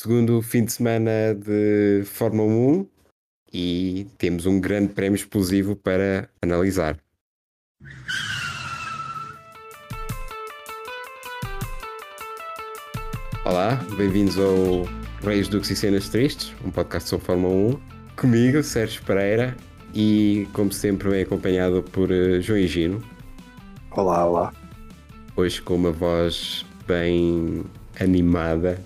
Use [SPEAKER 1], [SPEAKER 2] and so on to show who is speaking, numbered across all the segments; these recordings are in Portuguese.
[SPEAKER 1] segundo fim de semana de Fórmula 1 e temos um grande prémio explosivo para analisar. Olá, bem-vindos ao Reis, Duques e Cenas Tristes, um podcast sobre Fórmula 1. Comigo, Sérgio Pereira, e como sempre, bem acompanhado por uh, João Higino.
[SPEAKER 2] Olá, olá.
[SPEAKER 1] Hoje com uma voz bem animada.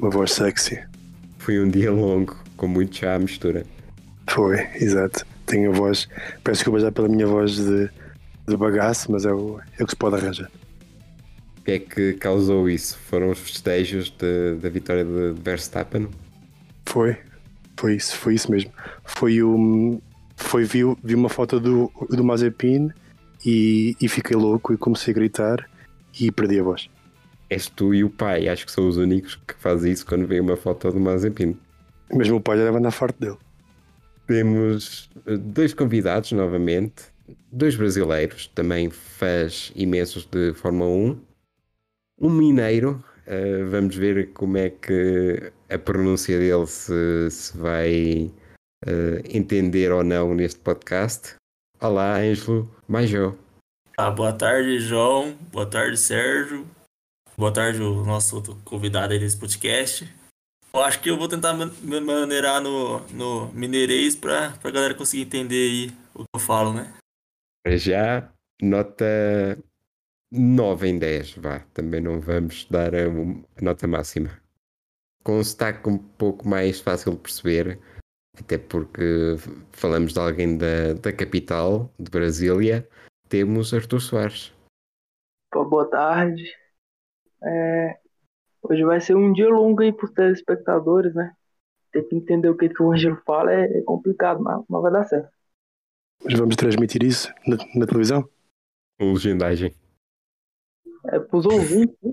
[SPEAKER 2] Uma voz sexy.
[SPEAKER 1] Foi um dia longo, com muito chá à mistura.
[SPEAKER 2] Foi, exato. Tenho a voz. Peço desculpa já pela minha voz de, de bagaço, mas é o, é o que se pode arranjar.
[SPEAKER 1] O que é que causou isso? Foram os festejos de, da vitória de Verstappen?
[SPEAKER 2] Foi, foi isso, foi isso mesmo. Foi o. Foi, vi, vi uma foto do, do Mazepin e, e fiquei louco e comecei a gritar e perdi a voz.
[SPEAKER 1] És tu e o pai, acho que são os únicos que fazem isso quando vêem uma foto do Mazepin.
[SPEAKER 2] Mas o pai já deve andar forte dele.
[SPEAKER 1] Temos eh, dois convidados novamente, dois brasileiros, também fãs imensos de Fórmula 1. Um mineiro, uh, vamos ver como é que a pronúncia dele se, se vai uh, entender ou não neste podcast. Olá, Ângelo Major.
[SPEAKER 3] Ah, boa tarde, João. Boa tarde, Sérgio. Boa tarde, o nosso outro convidado aí desse podcast. Eu acho que eu vou tentar me maneirar no, no mineirês para a galera conseguir entender aí o que eu falo, né?
[SPEAKER 1] Já nota 9 em 10, vá. Também não vamos dar a, a nota máxima. Com um sotaque um pouco mais fácil de perceber, até porque falamos de alguém da, da capital, de Brasília, temos Artur Soares.
[SPEAKER 4] Boa tarde. É, Hoje vai ser um dia longo aí pros telespectadores, né? Ter que entender o que, que o Ângelo fala é complicado, mas, mas vai dar certo.
[SPEAKER 2] Mas vamos transmitir isso na, na televisão?
[SPEAKER 1] Legendagem.
[SPEAKER 4] É pros ouvintes, né?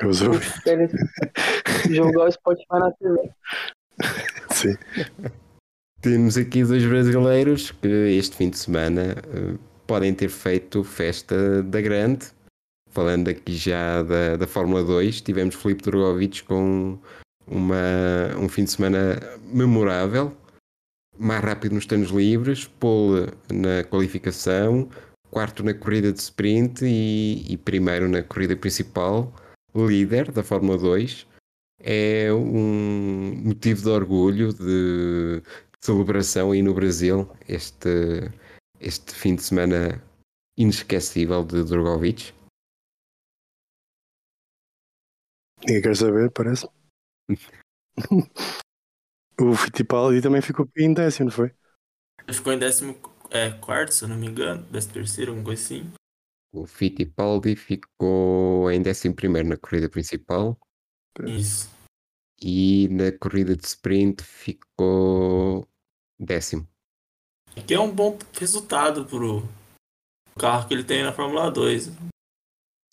[SPEAKER 2] Os ouvintes.
[SPEAKER 4] Jogar o Spotify na TV.
[SPEAKER 2] Sim.
[SPEAKER 1] Temos aqui dois brasileiros que este fim de semana uh, podem ter feito festa da grande falando aqui já da, da Fórmula 2, tivemos Filipe Drogovic com uma, um fim de semana memorável, mais rápido nos treinos livres, pole na qualificação, quarto na corrida de sprint e, e primeiro na corrida principal, líder da Fórmula 2. É um motivo de orgulho, de, de celebração aí no Brasil, este, este fim de semana inesquecível de Drogovic.
[SPEAKER 2] Ninguém quer saber, parece. o Fittipaldi também ficou em décimo, não foi?
[SPEAKER 3] Ele ficou em décimo é, quarto, se eu não me engano, décimo terceiro, alguma coisa assim.
[SPEAKER 1] O Fittipaldi ficou em décimo primeiro na corrida principal.
[SPEAKER 3] Isso.
[SPEAKER 1] E na corrida de sprint ficou décimo.
[SPEAKER 3] Que é um bom resultado pro carro que ele tem na Fórmula 2.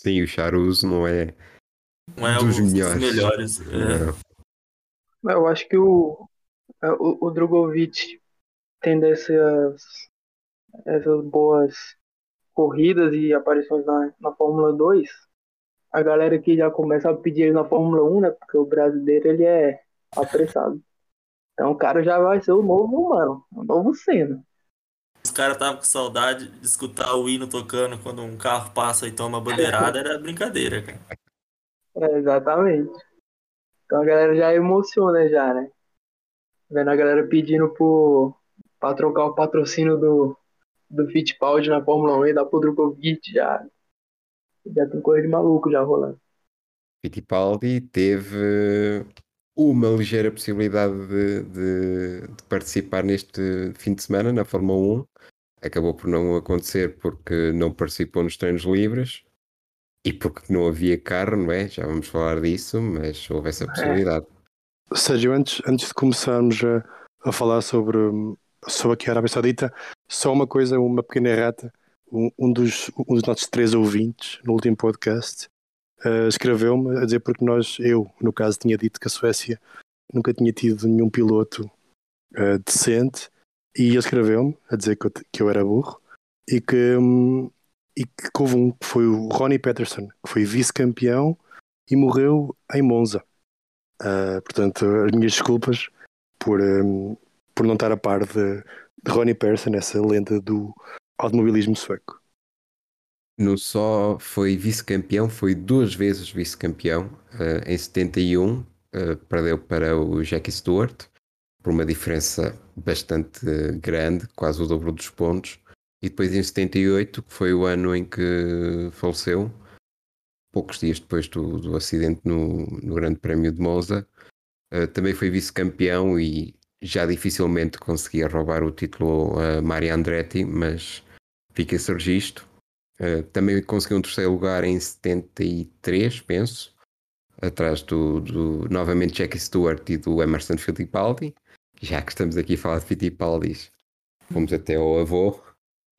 [SPEAKER 1] Sim, o Charuso não é
[SPEAKER 3] não é dos, melhores. melhores
[SPEAKER 4] é. Eu acho que o, é, o, o Drogovic tendo essas, essas boas corridas e aparições na, na Fórmula 2, a galera que já começa a pedir ele na Fórmula 1, né? Porque o brasileiro ele é apressado. Então o cara já vai ser o novo humano, o novo Senna.
[SPEAKER 3] Os caras estavam com saudade de escutar o hino tocando quando um carro passa e toma bandeirada, era brincadeira, cara.
[SPEAKER 4] É, exatamente. Então a galera já emociona já, né? Vendo a galera pedindo pro, pra trocar o patrocínio do, do Fittipaldi na Fórmula 1 e da pro Drogovic já. Já tem coisa de maluco já rolando.
[SPEAKER 1] Fittipaldi teve uma ligeira possibilidade de, de, de, participar neste fim de semana na Fórmula 1. Acabou por não acontecer porque não participou nos treinos livres. E porque não havia carro, não é? Já vamos falar disso, mas houve essa possibilidade.
[SPEAKER 2] É. Sérgio, antes, antes de começarmos a, a falar sobre, sobre aqui a Arábia Saudita, só uma coisa, uma pequena errata. Um, um, dos, um dos nossos três ouvintes no último podcast uh, escreveu-me a dizer porque nós, eu, no caso, tinha dito que a Suécia nunca tinha tido nenhum piloto uh, decente e ele escreveu-me a dizer que eu, que eu era burro e que, um, e que houve um que foi o Ronnie Peterson, que foi vice-campeão e morreu em Monza. Uh, portanto, as minhas desculpas por, um, por não estar a par de, de Ronnie Persson, essa lenda do automobilismo sueco.
[SPEAKER 1] Não só foi vice-campeão, foi duas vezes vice-campeão. Uh, em 71 uh, perdeu para o Jackie Stewart por uma diferença bastante grande, quase o dobro dos pontos. E depois em 78, que foi o ano em que faleceu, poucos dias depois do, do acidente no, no Grande Prémio de Monza, uh, também foi vice-campeão e já dificilmente conseguia roubar o título a Mario Andretti, mas fica esse registro. Uh, também conseguiu um terceiro lugar em 73, penso, atrás do, do novamente Jackie Stewart e do Emerson Fittipaldi. Já que estamos aqui a falar de Fittipaldi, fomos até ao avô.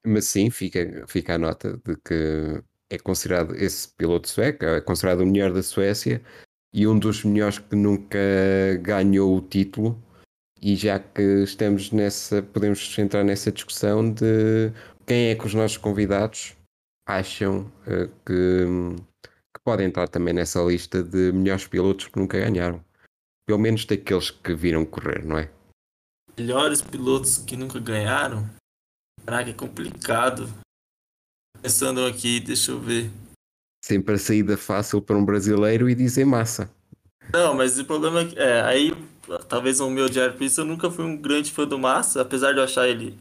[SPEAKER 1] Mas sim, fica, fica a nota de que é considerado esse piloto sueco, é considerado o melhor da Suécia e um dos melhores que nunca ganhou o título. E já que estamos nessa, podemos entrar nessa discussão de quem é que os nossos convidados acham uh, que, que podem entrar também nessa lista de melhores pilotos que nunca ganharam. Pelo menos daqueles que viram correr, não é?
[SPEAKER 3] Melhores pilotos que nunca ganharam? Caraca, é complicado. Pensando aqui, deixa eu ver.
[SPEAKER 1] Sempre a saída fácil para um brasileiro e dizer massa.
[SPEAKER 3] Não, mas o problema é que, é, aí, talvez o meu diário por isso, eu nunca fui um grande fã do Massa, apesar de eu achar ele.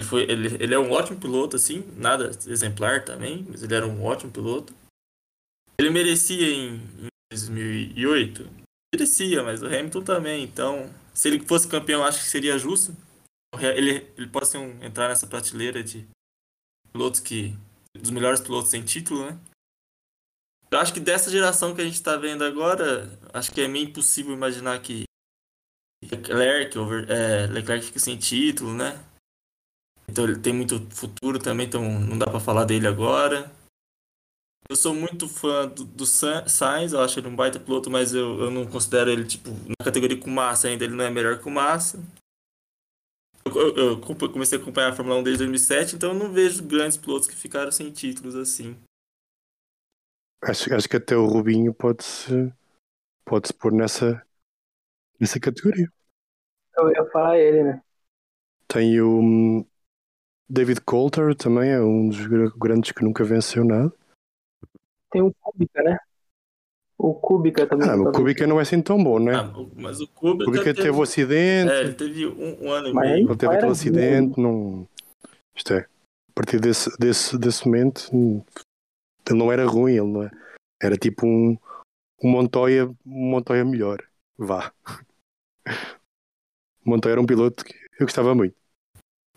[SPEAKER 3] Ele, foi, ele, ele é um ótimo piloto, assim, nada exemplar também, mas ele era um ótimo piloto. Ele merecia em, em 2008? Merecia, mas o Hamilton também, então, se ele fosse campeão, acho que seria justo. Ele, ele pode um, entrar nessa prateleira de pilotos que. dos melhores pilotos sem título, né? Eu acho que dessa geração que a gente está vendo agora, acho que é meio impossível imaginar que Leclerc, over, é, Leclerc fica sem título, né? Então ele tem muito futuro também, então não dá para falar dele agora. Eu sou muito fã do, do Sainz, eu acho ele um baita piloto, mas eu, eu não considero ele, tipo, na categoria com massa ainda, ele não é melhor que o massa. Eu, eu, comecei a acompanhar a Fórmula 1 desde 2007, então eu não vejo grandes pilotos que ficaram sem títulos assim.
[SPEAKER 2] Acho, acho que até o Rubinho pode-se pode -se pôr nessa, nessa categoria.
[SPEAKER 4] Eu ia falar ele, né?
[SPEAKER 2] Tem o hum, David Coulter também, é um dos grandes que nunca venceu nada.
[SPEAKER 4] Tem o Kubica, né? O Kubica também.
[SPEAKER 2] Ah, o Kubica não é assim tão bom, né? Ah,
[SPEAKER 3] mas o Kubica,
[SPEAKER 2] Kubica teve... teve o acidente.
[SPEAKER 3] É, ele teve um, um ano e meio.
[SPEAKER 2] Ele teve aquele acidente, não. Isto é, a partir desse, desse, desse momento, ele não era ruim, ele não é... era tipo um, um Montoya, um Montoya melhor. Vá. Montoya era um piloto que eu gostava muito.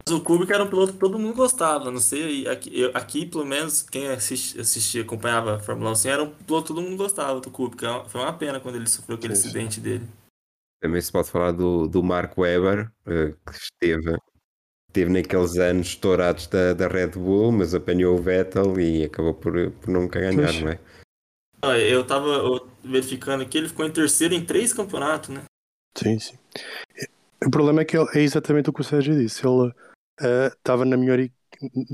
[SPEAKER 3] Mas o Kubica era um piloto que todo mundo gostava, não sei, aqui, eu, aqui pelo menos quem assistia, assistia, acompanhava a Fórmula 1 assim, era um piloto que todo mundo gostava do Kubica, foi uma pena quando ele sofreu aquele sim, acidente dele.
[SPEAKER 1] Também se pode falar do, do Mark Webber, eh, que esteve, esteve naqueles anos estourados da, da Red Bull, mas apanhou o Vettel e acabou por, por nunca ganhar, Puxa. não é?
[SPEAKER 3] Eu estava verificando aqui, ele ficou em terceiro em três campeonatos, né?
[SPEAKER 2] Sim, sim. O problema é que ele, é exatamente o que o Sérgio disse. Ele estava uh, na, melhor,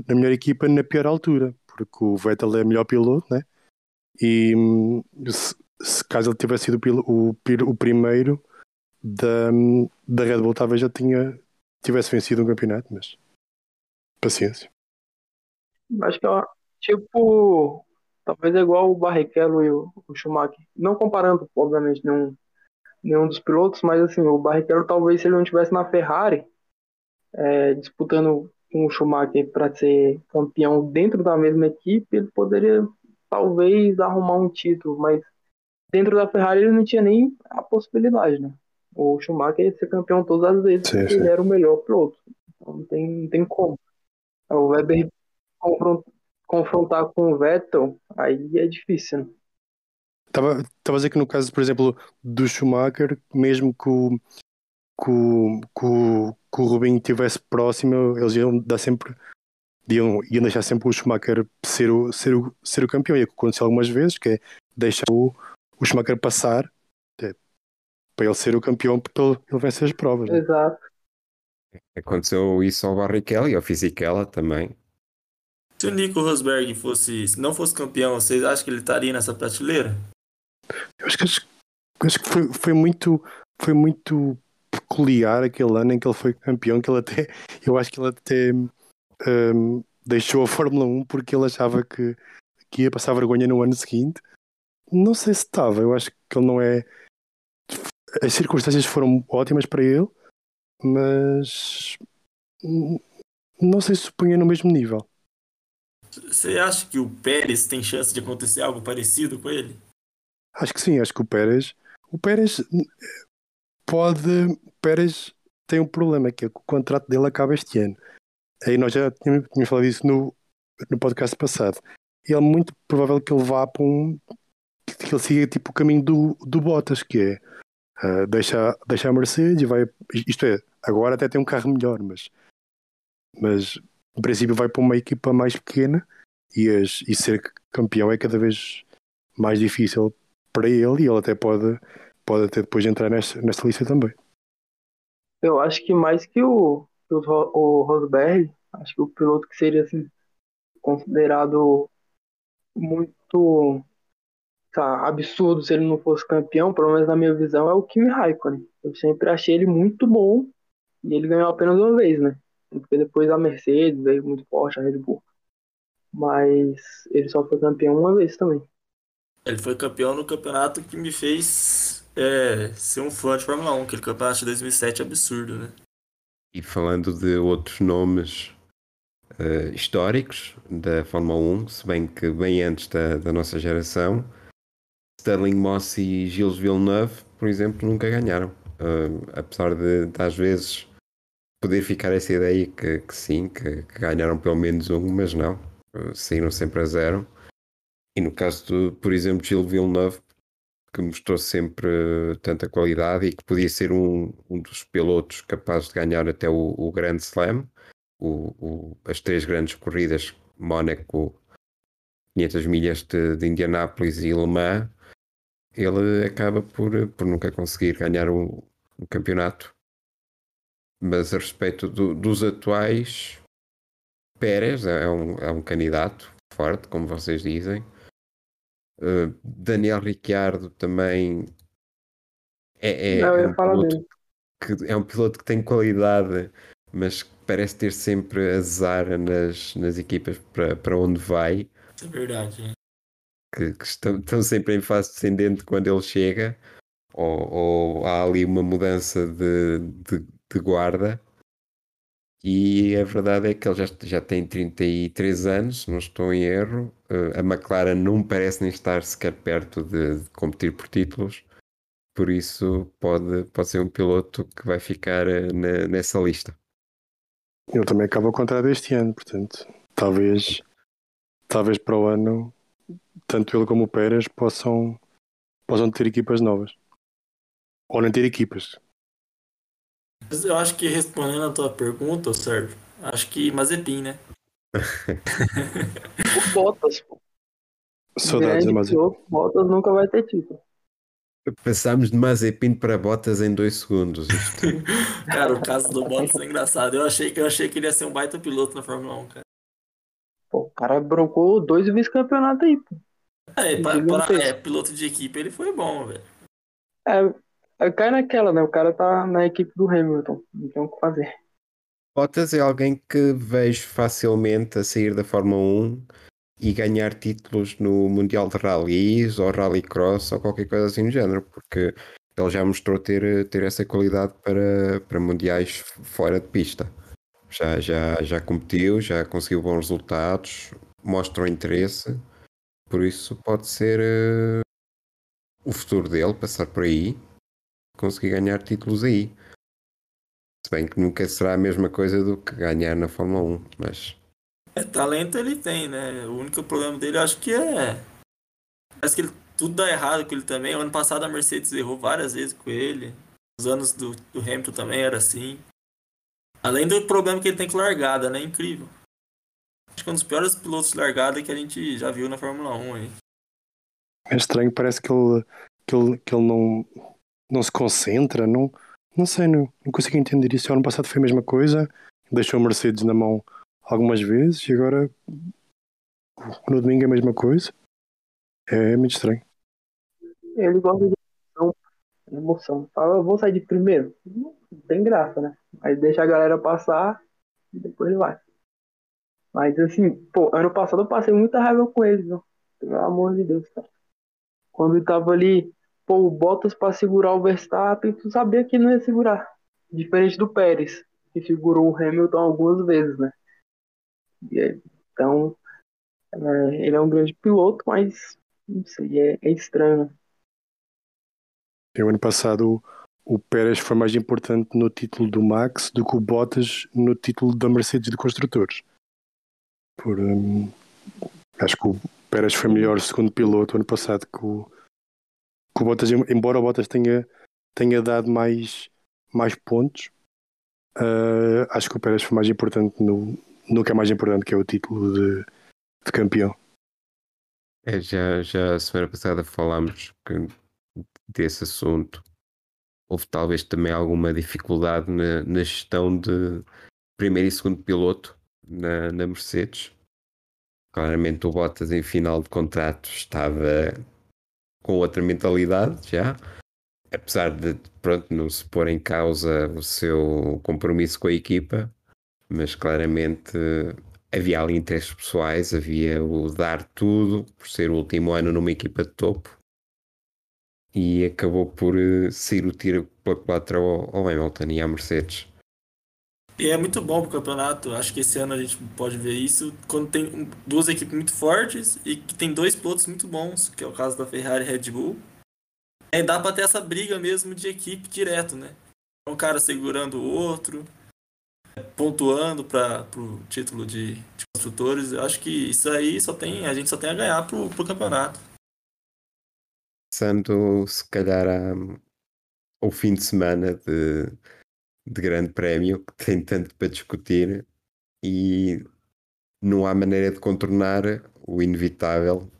[SPEAKER 2] na melhor equipa na pior altura, porque o Vettel é melhor piloto, né? E se, se caso ele tivesse sido o, o, o primeiro da, da Red Bull, talvez já tinha tivesse vencido um campeonato, mas paciência.
[SPEAKER 4] Acho que é tipo, talvez é igual o Barrichello e o, o Schumacher. Não comparando, obviamente, nenhum, nenhum dos pilotos, mas assim, o Barrichello talvez se ele não estivesse na Ferrari, é, disputando com o Schumacher para ser campeão dentro da mesma equipe, ele poderia talvez arrumar um título, mas dentro da Ferrari ele não tinha nem a possibilidade, né? O Schumacher ia ser campeão todas as vezes sim, porque sim. ele era o melhor piloto. Então não tem, não tem como. O Weber confrontar com o Vettel, aí é difícil, né?
[SPEAKER 2] Estava a dizer que no caso, por exemplo, do Schumacher, mesmo que o, que o, que o, que o Rubinho estivesse próximo, eles iam dar sempre iam, iam deixar sempre o Schumacher ser o, ser o, ser o campeão. E aconteceu algumas vezes, que é deixar o, o Schumacher passar é, para ele ser o campeão, porque ele, ele vencer as provas.
[SPEAKER 4] Né? Exato.
[SPEAKER 1] Aconteceu isso ao Barrichello e ao Fisichella também.
[SPEAKER 3] Se o Nico Rosberg fosse, não fosse campeão, vocês acham que ele estaria nessa prateleira?
[SPEAKER 2] Eu acho que acho que foi, foi muito foi muito peculiar aquele ano em que ele foi campeão, que ele até eu acho que ele até um, deixou a Fórmula 1 porque ele achava que, que ia passar vergonha no ano seguinte. Não sei se estava, eu acho que ele não é. As circunstâncias foram ótimas para ele, mas não sei se se punha no mesmo nível.
[SPEAKER 3] Você acha que o Pérez tem chance de acontecer algo parecido com ele?
[SPEAKER 2] Acho que sim, acho que o Pérez. O Pérez pode. Pérez tem um problema, que é que o contrato dele acaba este ano. Aí nós já tínhamos, tínhamos falado isso no, no podcast passado. E é muito provável que ele vá para um. que ele siga tipo o caminho do, do Bottas, que é uh, deixar, deixar a Mercedes e vai. Isto é, agora até tem um carro melhor, mas. Mas em princípio vai para uma equipa mais pequena e, as, e ser campeão é cada vez mais difícil para ele e ele até pode, pode até depois entrar nesta, nesta lista também.
[SPEAKER 4] Eu acho que mais que o, que o, o Rosberg, acho que o piloto que seria assim, considerado muito tá, absurdo se ele não fosse campeão, pelo menos na minha visão, é o Kimi Raikkonen. Eu sempre achei ele muito bom e ele ganhou apenas uma vez, né? Porque depois a Mercedes veio muito forte, a Red Bull. Mas ele só foi campeão uma vez também.
[SPEAKER 3] Ele foi campeão no campeonato que me fez é, ser um fã de Fórmula 1, aquele campeonato de 2007 absurdo, né?
[SPEAKER 1] E falando de outros nomes uh, históricos da Fórmula 1, se bem que bem antes da, da nossa geração, Sterling Moss e Gilles Villeneuve, por exemplo, nunca ganharam. Uh, apesar de, de, às vezes poder ficar essa ideia que, que sim, que, que, ganharam pelo menos um, mas não, uh, saíram sempre a zero. E no caso, do, por exemplo, Gilles Villeneuve, que mostrou sempre tanta qualidade e que podia ser um, um dos pilotos capazes de ganhar até o, o Grand Slam, o, o, as três grandes corridas, Mónaco, 500 milhas de, de Indianápolis e Le Mans, ele acaba por, por nunca conseguir ganhar o campeonato. Mas a respeito do, dos atuais, Pérez é um, é um candidato forte, como vocês dizem. Uh, Daniel Ricciardo também é, é,
[SPEAKER 4] Não,
[SPEAKER 1] é, um piloto que, é um piloto que tem qualidade, mas parece ter sempre azar nas, nas equipas para, para onde vai.
[SPEAKER 3] É verdade. É.
[SPEAKER 1] Que, que estão, estão, sempre em fase descendente quando ele chega, ou, ou há ali uma mudança de, de, de guarda. E a verdade é que ele já, já tem 33 anos, não estou em erro. Uh, a McLaren não parece nem estar sequer perto de, de, competir por títulos, por isso pode, pode ser um piloto que vai ficar uh, na, nessa lista.
[SPEAKER 2] Ele também acaba o este ano, portanto, talvez, talvez para o ano, tanto ele como o Pérez possam, possam ter equipas novas. Ou não ter equipas,
[SPEAKER 3] mas eu acho que respondendo a tua pergunta, Sérgio, acho que Mazepin, né?
[SPEAKER 4] o Bottas, pô.
[SPEAKER 2] Saudades de Mazepin.
[SPEAKER 4] Bottas nunca vai ter título.
[SPEAKER 1] Passámos de Mazepin para Bottas em dois segundos.
[SPEAKER 3] cara, o caso do Bottas é engraçado. Eu achei, eu achei que ele ia ser um baita piloto na Fórmula 1, cara.
[SPEAKER 4] Pô, o cara broncou dois vice-campeonatos aí, pô.
[SPEAKER 3] É, para, para, é, piloto de equipe ele foi bom, velho.
[SPEAKER 4] É, cai naquela, né? O cara tá na equipe do Hamilton, não tem o que fazer.
[SPEAKER 1] Bottas é alguém que vejo facilmente a sair da Fórmula 1 e ganhar títulos no Mundial de Rallys ou Rallycross ou qualquer coisa assim do género, porque ele já mostrou ter, ter essa qualidade para, para mundiais fora de pista. Já, já, já competiu, já conseguiu bons resultados, mostra interesse, por isso pode ser uh, o futuro dele passar por aí conseguir ganhar títulos aí. Se bem que nunca será a mesma coisa do que ganhar na Fórmula 1, mas.
[SPEAKER 3] É, talento ele tem, né? O único problema dele acho que é. Parece que ele, tudo dá errado com ele também. O ano passado a Mercedes errou várias vezes com ele. Os anos do, do Hamilton também era assim. Além do problema que ele tem com largada, né? Incrível. Acho que é um dos piores pilotos de largada que a gente já viu na Fórmula 1 aí.
[SPEAKER 2] É estranho, parece que ele, que ele, que ele não, não se concentra, não, não sei, não, não consigo entender isso. O ano passado foi a mesma coisa, deixou a Mercedes na mão algumas vezes e agora no domingo é a mesma coisa. É, é muito estranho.
[SPEAKER 4] Ele gosta de emoção. Fala, vou sair de primeiro. Não tem graça, né? Aí deixa a galera passar e depois ele vai. Mas assim, pô, ano passado eu passei muita raiva com eles, viu? Pelo amor de Deus, cara. Quando ele tava ali, pô, o Bottas pra segurar o Verstappen, tu sabia que não ia segurar. Diferente do Pérez, que segurou o Hamilton algumas vezes, né? E, então, é, ele é um grande piloto, mas não sei, é, é estranho.
[SPEAKER 2] O ano passado o Pérez foi mais importante no título do Max do que o Bottas no título da Mercedes de construtores. Por, um, acho que o Pérez foi melhor segundo piloto ano passado que o, que o Bottas, embora o Bottas tenha, tenha dado mais, mais pontos, uh, acho que o Pérez foi mais importante no, no que é mais importante, que é o título de, de campeão.
[SPEAKER 1] É, já, já a semana passada falámos que, desse assunto. Houve talvez também alguma dificuldade na, na gestão de primeiro e segundo piloto na, na Mercedes. Claramente o Bottas em final de contrato estava com outra mentalidade já, apesar de pronto, não se pôr em causa o seu compromisso com a equipa, mas claramente havia ali interesses pessoais, havia o dar tudo por ser o último ano numa equipa de topo e acabou por uh, sair o tiro pela quatro ao, ao Hamilton e à Mercedes.
[SPEAKER 3] E é muito bom pro campeonato. Acho que esse ano a gente pode ver isso quando tem duas equipes muito fortes e que tem dois pilotos muito bons, que é o caso da Ferrari e Red Bull. É, dá para ter essa briga mesmo de equipe direto, né? Um cara segurando o outro, pontuando para o título de, de, construtores. Eu acho que isso aí só tem a gente só tem a ganhar pro, pro campeonato.
[SPEAKER 1] Passando se calhar ao fim de semana de de grande prémio que tem tanto para discutir e não há maneira de contornar o inevitável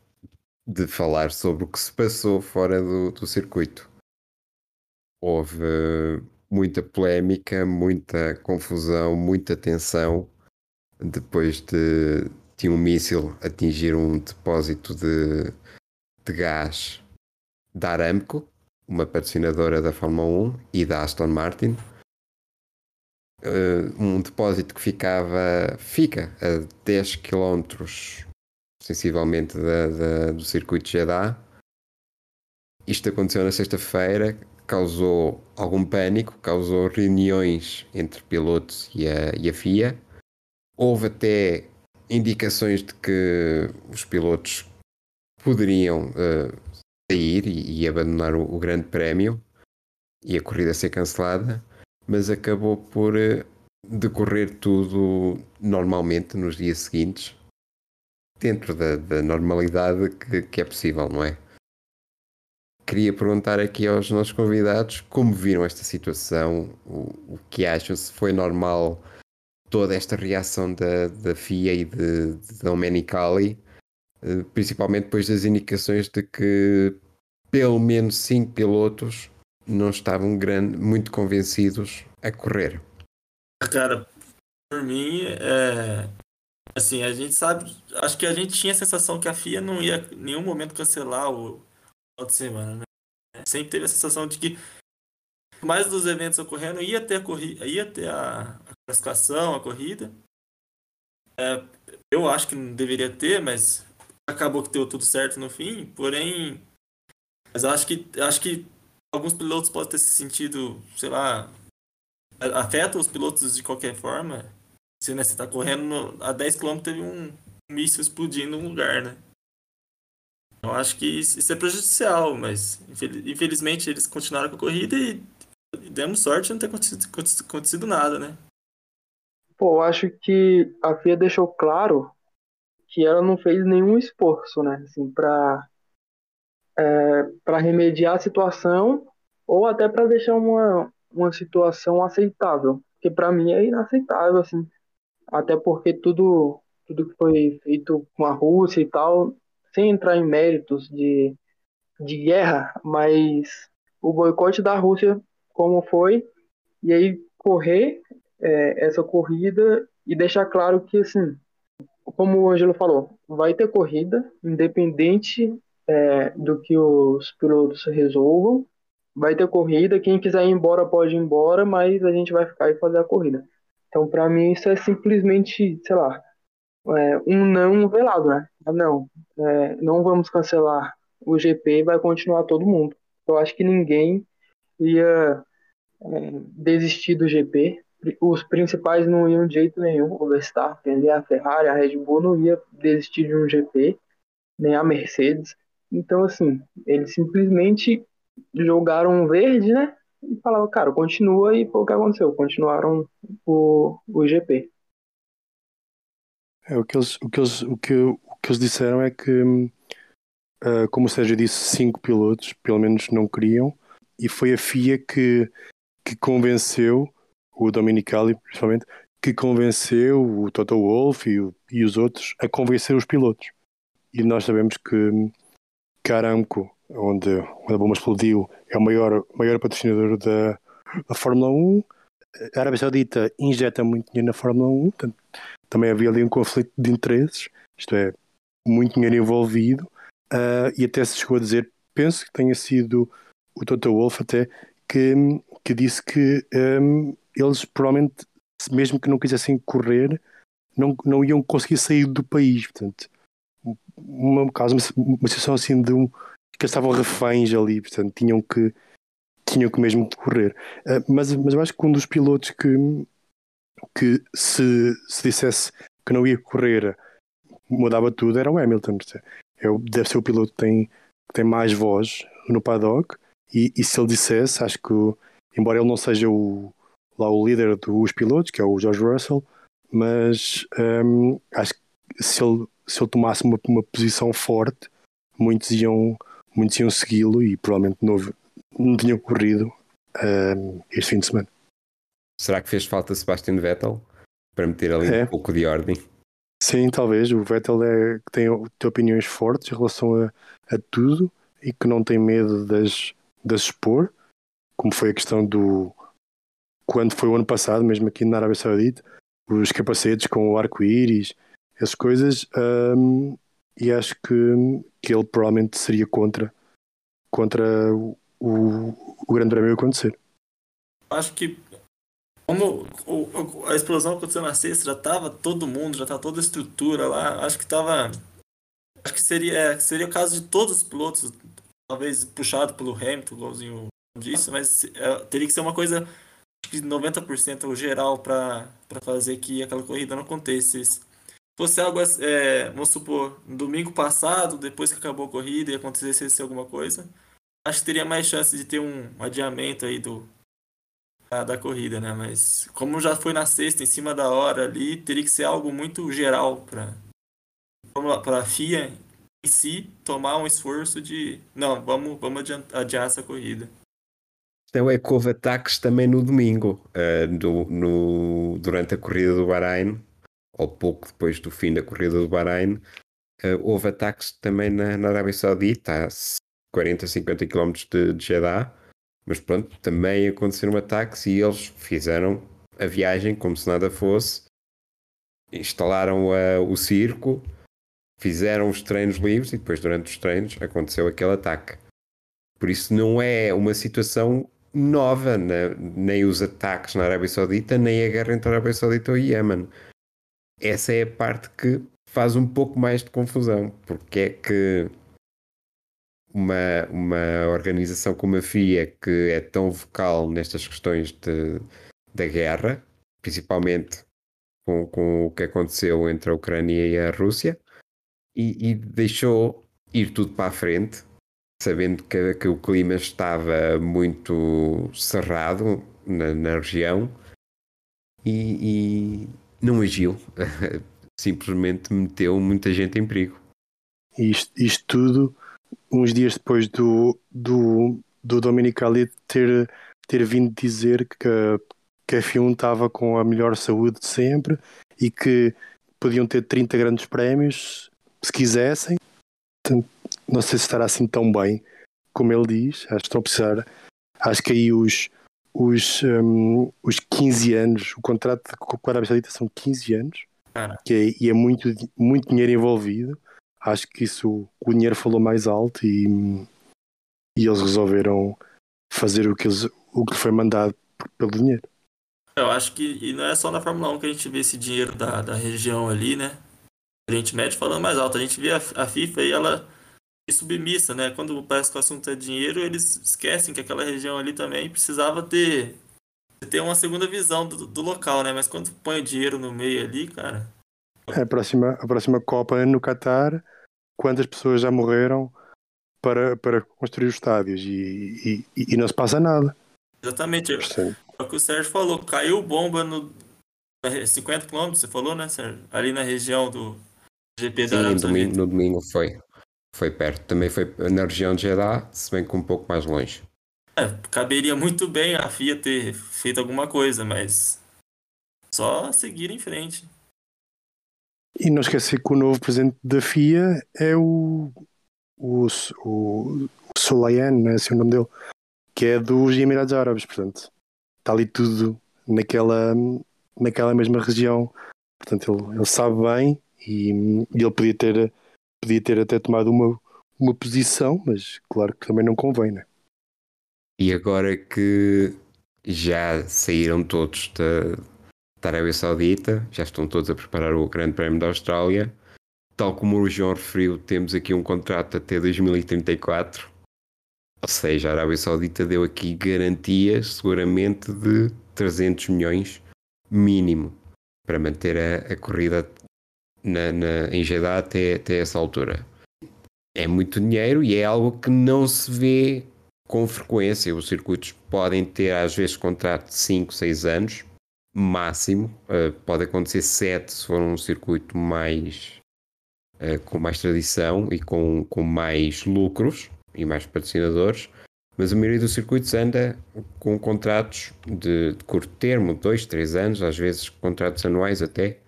[SPEAKER 1] de falar sobre o que se passou fora do, do circuito. Houve muita polémica, muita confusão, muita tensão depois de, de um míssil atingir um depósito de, de gás da Aramco, uma patrocinadora da Fórmula 1 e da Aston Martin uh, um depósito que ficava, fica a 10 km sensivelmente da, da, do circuito de Jeddah. Isto aconteceu na sexta-feira, causou algum pânico, causou reuniões entre pilotos e a, e a FIA. Houve até indicações de que os pilotos poderiam uh, sair e, e abandonar o, o, Grande Prémio e a corrida ser cancelada mas acabou por eh, decorrer tudo normalmente nos dias seguintes, dentro da, da normalidade que, que, é possível, não é? Queria perguntar aqui aos nossos convidados como viram esta situação, o, o que acham, se foi normal toda esta reação da, da FIA e de, de Domenicali, eh, principalmente depois das indicações de que pelo menos cinco pilotos não estavam grande, muito convencidos a correr.
[SPEAKER 3] Cara, por mim, é, assim, a gente sabe, acho que a gente tinha a sensação que a FIA não ia em nenhum momento cancelar o final de semana, né? Sempre teve a sensação de que mais dos eventos ocorrendo ia ter a corrida, ia ter a, a classificação, a corrida. É, eu acho que não deveria ter, mas acabou que deu tudo certo no fim. Porém, mas acho que acho que alguns pilotos podem ter se sentido, sei lá, afeta os pilotos de qualquer forma. Se né, você está correndo a 10 km teve um míssil explodindo em um lugar, né? Eu acho que isso é prejudicial, mas infelizmente eles continuaram com a corrida e, demos sorte de não ter acontecido, acontecido nada, né?
[SPEAKER 4] Pô, eu acho que a FIA deixou claro que ela não fez nenhum esforço, né, assim, para é, para remediar a situação ou até para deixar uma, uma situação aceitável, que para mim é inaceitável, assim, até porque tudo, tudo que foi feito com a Rússia e tal, sem entrar em méritos de, de guerra, mas o boicote da Rússia, como foi, e aí correr é, essa corrida e deixar claro que, assim, como o Angelo falou, vai ter corrida, independente é, do que os pilotos resolvam, vai ter corrida, quem quiser ir embora pode ir embora, mas a gente vai ficar e fazer a corrida. Então, para mim, isso é simplesmente, sei lá, é, um não velado, né? Ah, não, é, não vamos cancelar o GP, vai continuar todo mundo. Eu acho que ninguém ia é, desistir do GP. Os principais não iam de jeito nenhum. O Verstappen, a Ferrari, a Red Bull não ia desistir de um GP, nem a Mercedes. Então, assim, eles simplesmente jogaram verde, né? E falavam, cara, continua e foi o que aconteceu. Continuaram o, o GP.
[SPEAKER 2] É, o, que eles, o, que eles, o, que, o que eles disseram é que, uh, como o Sérgio disse, cinco pilotos, pelo menos, não queriam, e foi a FIA que, que convenceu, o Dominicali principalmente, que convenceu o Toto Wolff e, e, os outros a convencer os pilotos. E nós sabemos que, que Aramco, onde, onde a bomba explodiu, é o maior, maior patrocinador da, da Fórmula 1. A Arábia Saudita injeta muito dinheiro na Fórmula 1, portanto, também havia ali um conflito de interesses, isto é, muito dinheiro envolvido, uh, e até se chegou a dizer, penso que tenha sido o Toto Wolff até, que, que disse que um, eles provavelmente, mesmo que não quisessem correr, não, não iam conseguir sair do país, portanto, uma, uma, uma situação assim de um, que eles estavam reféns ali, portanto, tinham que tinham que mesmo correr. Uh, mas, mas eu acho que um dos pilotos que, que se, se dissesse que não ia correr mudava tudo era o Hamilton. É, deve ser o piloto que tem, que tem mais voz no paddock e, e, se ele dissesse, acho que embora ele não seja o, lá o líder dos pilotos, que é o George Russell, mas um, acho que se ele, se ele tomasse uma, uma posição forte, muitos iam, muitos iam segui-lo e provavelmente não, não tinham corrido um, este fim de semana.
[SPEAKER 1] Será que fez falta Sebastian Vettel para meter ali é. um pouco de ordem?
[SPEAKER 2] Sim, talvez. O Vettel é, tem, tem opiniões fortes em relação a, a tudo e que não tem medo das, das expor, como foi a questão do. Quando foi o ano passado, mesmo aqui na Arábia Saudita, os capacetes com o arco-íris, essas coisas, um, e acho que, que ele provavelmente seria contra, contra o, o, o Grande Prémio acontecer.
[SPEAKER 3] Acho que como a explosão aconteceu na sexta, já tava todo mundo, já tava toda a estrutura lá. Acho que tava. Acho que seria, seria o caso de todos os pilotos, talvez puxado pelo Hamilton, igualzinho disse, mas é, teria que ser uma coisa que 90% geral para fazer que aquela corrida não acontecesse. Se fosse algo, é, vamos supor, domingo passado, depois que acabou a corrida e acontecesse alguma coisa, acho que teria mais chance de ter um adiamento aí do, da, da corrida, né? Mas como já foi na sexta, em cima da hora ali, teria que ser algo muito geral para para a FIA em si tomar um esforço de não, vamos, vamos adiar, adiar essa corrida.
[SPEAKER 1] Então é que houve ataques também no domingo, uh, do, no, durante a corrida do Bahrein, ou pouco depois do fim da corrida do Bahrein, uh, houve ataques também na, na Arábia Saudita, a 40, 50 km de, de Jeddah, mas pronto, também aconteceram ataques e eles fizeram a viagem como se nada fosse, instalaram uh, o circo, fizeram os treinos livres e depois durante os treinos aconteceu aquele ataque. Por isso não é uma situação nova, né? nem os ataques na Arábia Saudita, nem a guerra entre a Arábia Saudita e o Iémen. Essa é a parte que faz um pouco mais de confusão, porque é que uma, uma organização como a FIA, que é tão vocal nestas questões de, da guerra, principalmente com, com o que aconteceu entre a Ucrânia e a Rússia, e, e deixou ir tudo para a frente, sabendo que, que o clima estava muito cerrado na, na região, e, e não agiu, simplesmente meteu muita gente em perigo.
[SPEAKER 2] Isto, isto tudo uns dias depois do, do, do Dominicali ter, ter vindo dizer que, que a F1 estava com a melhor saúde de sempre e que podiam ter 30 grandes prémios se quisessem. Não sei se estará assim tão bem como ele diz. Acho que estão a precisar. Acho que aí os, os, um, os 15 anos, o contrato com a Arábia Saudita são 15 anos, que é, e é muito, muito dinheiro envolvido acho que isso o dinheiro falou mais alto e, e eles resolveram fazer o que, eles, o que foi mandado pelo dinheiro.
[SPEAKER 3] Eu acho que e não é só na Fórmula 1 que a gente vê esse dinheiro da, da região ali, né? A gente mete falando mais alto. A gente vê a, a FIFA e ela é submissa, né? Quando parece que o assunto é dinheiro, eles esquecem que aquela região ali também precisava ter, ter uma segunda visão do, do local, né? Mas quando põe o dinheiro no meio ali, cara.
[SPEAKER 2] A próxima, a próxima Copa é no Qatar, quantas pessoas já morreram para, para construir os estádios e, e, e não se passa nada.
[SPEAKER 3] Exatamente. É o que o Sérgio falou. Caiu bomba no 50 km, você falou, né, Sérgio? Ali na região do GP da
[SPEAKER 1] Sim, domingo, no domingo foi. Foi perto. Também foi na região de Jeddah, se bem que um pouco mais longe.
[SPEAKER 3] É, caberia muito bem a FIA ter feito alguma coisa, mas só seguir em frente.
[SPEAKER 2] E não esquecer que o novo presidente da FIA é o o, o, o não é assim o nome dele, que é dos Emirados Árabes, portanto, está ali tudo naquela, naquela mesma região, portanto, ele, ele sabe bem e, e ele podia ter, podia ter até tomado uma, uma posição, mas claro que também não convém, né?
[SPEAKER 1] E agora que já saíram todos da, da Arábia Saudita, já estão todos a preparar o Grande Prémio da Austrália, tal como o João referiu, temos aqui um contrato até 2034. Ou seja, a Arábia Saudita deu aqui garantias, seguramente, de 300 milhões mínimo para manter a, a corrida na, na, em Jeddah até, até essa altura. É muito dinheiro e é algo que não se vê com frequência. Os circuitos podem ter, às vezes, contrato de 5, 6 anos, máximo. Uh, pode acontecer 7 se for um circuito mais uh, com mais tradição e com, com mais lucros e mais patrocinadores, mas a maioria dos circuitos anda com contratos de, de curto termo, dois, três anos, às vezes contratos anuais até,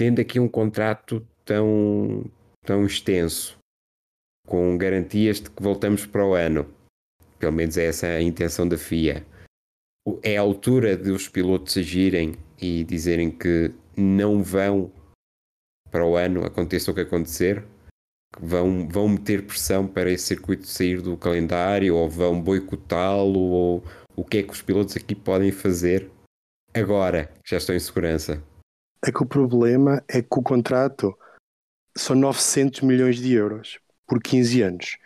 [SPEAKER 1] tendo aqui um contrato tão, tão extenso, com garantias de que voltamos para o ano. Pelo menos é essa a intenção da FIA. É a altura de os pilotos agirem e dizerem que não vão para o ano, aconteça o que acontecer, vão, vão meter pressão para esse circuito sair do calendário ou vão boicotá-lo ou o que é que os pilotos aqui podem fazer agora já estão em segurança?
[SPEAKER 2] É que o problema é que o contrato são 900 milhões de euros por 15 anos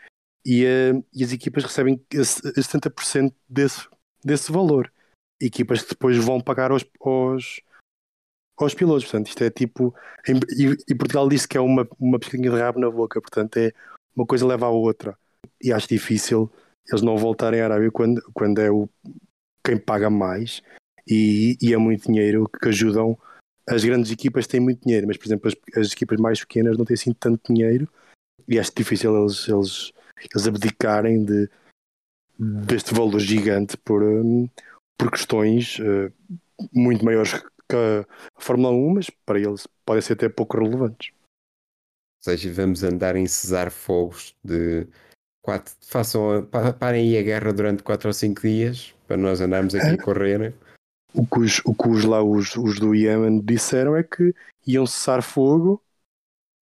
[SPEAKER 2] e, uh, e as equipas recebem 70% desse, desse valor. Equipas que depois vão pagar aos, aos, aos pilotos. Portanto, isto é tipo. E, e Portugal disse que é uma, uma pesquinha de rabo na boca, portanto, é uma coisa leva à outra. E acho difícil eles não voltarem à Arábia quando, quando é o, quem paga mais e, e é muito dinheiro que ajudam. As grandes equipas têm muito dinheiro, mas, por exemplo, as, as equipas mais pequenas não têm assim tanto dinheiro e acho difícil eles, eles, eles abdicarem de, deste valor gigante por, um, por questões uh, muito maiores que a Fórmula 1, mas para eles podem ser até pouco relevantes.
[SPEAKER 1] Ou seja, vamos andar em cesar fogos de quatro, façam, parem aí a guerra durante 4 ou 5 dias para nós andarmos aqui a correr.
[SPEAKER 2] O que, os, o que os, lá os, os do Yemen disseram é que iam cessar fogo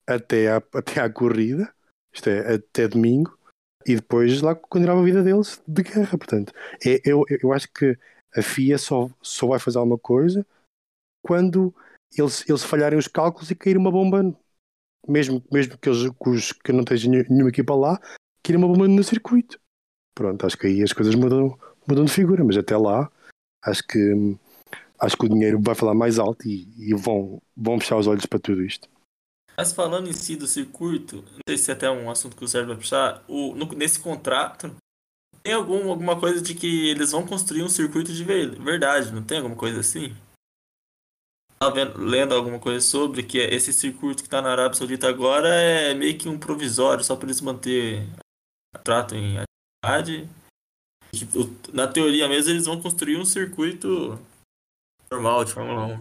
[SPEAKER 2] até à, até à corrida, isto é, até domingo, e depois lá continuava a vida deles de guerra. Portanto, é, eu, eu acho que a FIA só, só vai fazer alguma coisa quando eles, eles falharem os cálculos e cair uma bomba, mesmo, mesmo que, eles, que, os, que não esteja nenhuma equipa lá, cair uma bomba no circuito. Pronto, acho que aí as coisas mudam, mudam de figura, mas até lá acho que acho que o dinheiro vai falar mais alto e, e vão, vão fechar os olhos para tudo isto.
[SPEAKER 3] Mas falando em si do circuito, não sei se é até um assunto que o Sérgio vai puxar, o, no, nesse contrato tem algum, alguma coisa de que eles vão construir um circuito de verdade, não tem alguma coisa assim? estava lendo alguma coisa sobre que esse circuito que está na Arábia Saudita agora é meio que um provisório, só para eles manter trato em atividade. Na teoria mesmo, eles vão construir um circuito normal de Fórmula 1.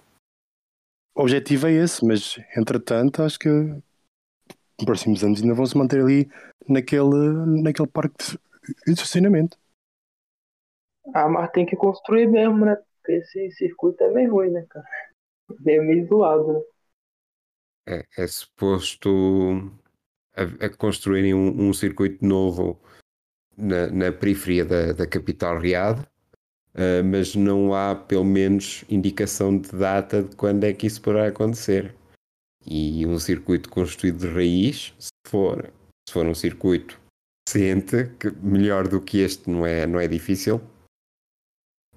[SPEAKER 2] O objetivo é esse, mas entretanto, acho que nos próximos anos ainda vão se manter ali naquele, naquele parque de estacionamento.
[SPEAKER 4] Ah, mas tem que construir mesmo, né? Porque esse circuito é meio ruim, né, cara? meio, meio zoado, né?
[SPEAKER 1] É, é suposto a, a construírem um, um, circuito novo na, na periferia da, da capital Riad, uh, mas não há pelo menos indicação de data de quando é que isso poderá acontecer. E um circuito construído de raiz, se for, se for um circuito decente, que melhor do que este não é, não é difícil,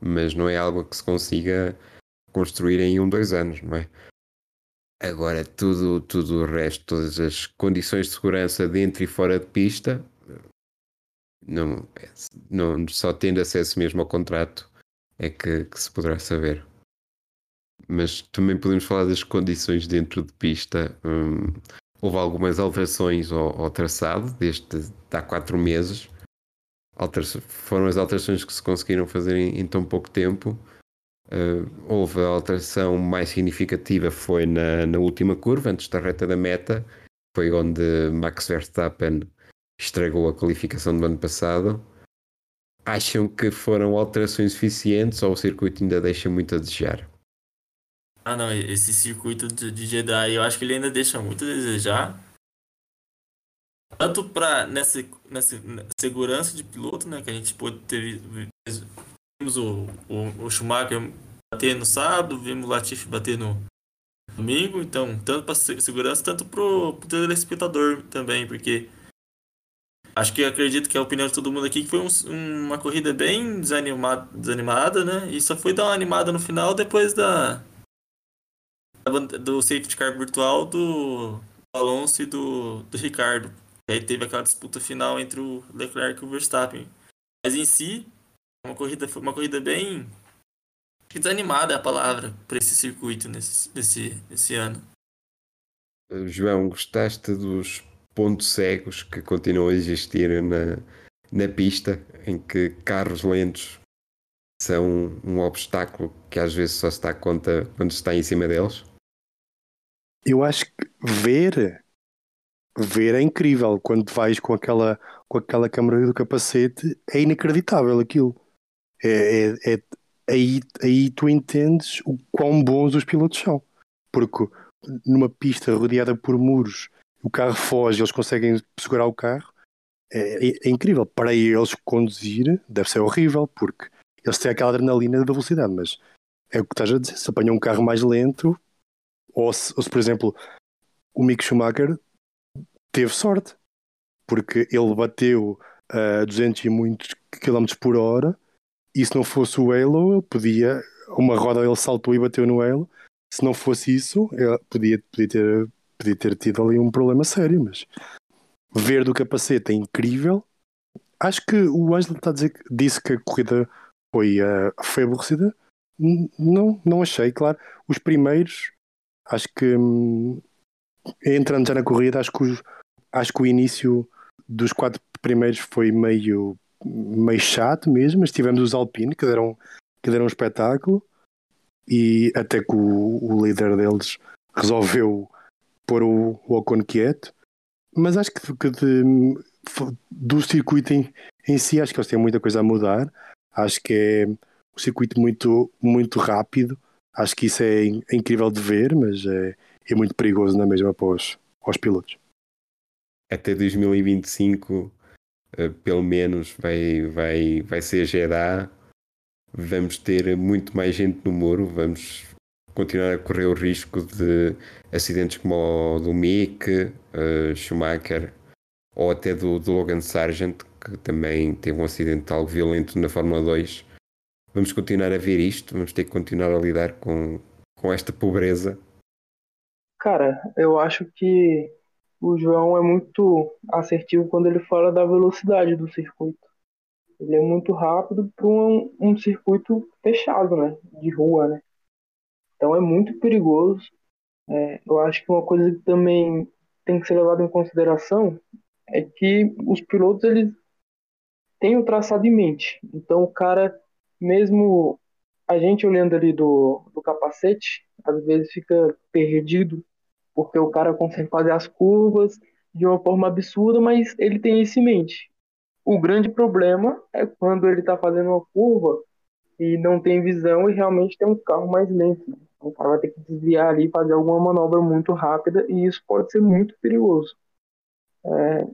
[SPEAKER 1] mas não é algo que se consiga construir em um, dois anos, não é? Agora, tudo, tudo o resto, todas as condições de segurança dentro e fora de pista, não, não só tendo acesso mesmo ao contrato é que, que se poderá saber. Mas também podemos falar das condições dentro de pista. Hum, houve algumas alterações ao, ao traçado desde há quatro meses. foram as alterações que se conseguiram fazer em, em tão pouco tempo. Uh, houve a alteração mais significativa foi na, na última curva, antes da reta da meta, foi onde Max Verstappen estragou a qualificação do ano passado. Acham que foram alterações suficientes ou o circuito ainda deixa muito a desejar?
[SPEAKER 3] Ah, não, esse circuito de Jedi eu acho que ele ainda deixa muito a desejar. Tanto para nessa, nessa segurança de piloto, né, que a gente pôde ter vimos o, o, o Schumacher bater no sábado, vimos o Latifi bater no domingo, então tanto para segurança, tanto para o telespectador também, porque Acho que acredito que é a opinião de todo mundo aqui que foi um, uma corrida bem desanimada, desanimada, né? E só foi dar uma animada no final depois da, do safety car virtual do Alonso e do, do Ricardo. E aí teve aquela disputa final entre o Leclerc e o Verstappen. Mas em si, uma corrida foi uma corrida bem desanimada é a palavra para esse circuito nesse, nesse, nesse ano.
[SPEAKER 1] João, gostaste dos pontos cegos que continuam a existir na, na pista, em que carros lentos são um obstáculo que às vezes só se dá conta quando está em cima deles?
[SPEAKER 2] Eu acho que ver ver é incrível quando vais com aquela com aquela câmera do capacete é inacreditável aquilo é, é, é, aí, aí tu entendes o quão bons os pilotos são porque numa pista rodeada por muros o carro foge, eles conseguem segurar o carro. É, é, é, incrível. Para eles conduzir deve ser horrível, porque eles têm aquela adrenalina da velocidade, mas é o que estás a dizer. Se apanham um carro mais lento, ou se, ou se por exemplo, o Mick Schumacher teve sorte, porque ele bateu a 200 e muitos km por hora, e se não fosse o Halo, ele podia. Uma roda ele saltou e bateu no Halo. Se não fosse isso, ele podia, podia ter podia ter tido ali um problema sério, mas ver do capacete é incrível. Acho que o Ângelo está a dizer disse que a corrida foi, uh, foi aborrecida. Não, não achei, claro. Os primeiros, acho que hum, entrando já na corrida, acho que, os, acho que o início dos quatro primeiros foi meio, meio chato mesmo, mas tivemos os Alpine que deram, que deram um espetáculo e até que o, o líder deles resolveu pôr o, o Ocon quieto, mas acho que, que de, do circuito em, em, si, acho que eles têm muita coisa a mudar. Acho que é um circuito muito, muito rápido. Acho que isso é, é incrível de ver, mas é, é muito perigoso na mesma para os, para os pilotos.
[SPEAKER 1] Até 2025, eh, pelo menos, vai, vai, vai ser Jeddah. Vamos ter muito mais gente no muro. Vamos continuar a correr o risco de acidentes como o do Mick, uh, Schumacher ou até do, do, Logan Sargent, que também teve um acidente algo violento na Fórmula 2. Vamos continuar a ver isto, vamos ter que continuar a lidar com, com esta pobreza.
[SPEAKER 4] Cara, eu acho que o João é muito assertivo quando ele fala da velocidade do circuito. Ele é muito rápido para um, um circuito fechado, né? De rua, né? Então é muito perigoso. É, eu acho que uma coisa que também tem que ser levada em consideração é que os pilotos eles têm o traçado em mente. Então o cara, mesmo a gente olhando ali do, do capacete, às vezes fica perdido porque o cara consegue fazer as curvas de uma forma absurda, mas ele tem isso em mente. O grande problema é quando ele está fazendo uma curva e não tem visão e realmente tem um carro mais lento. O cara vai ter que desviar ali, fazer alguma manobra muito rápida e isso pode ser muito perigoso. É,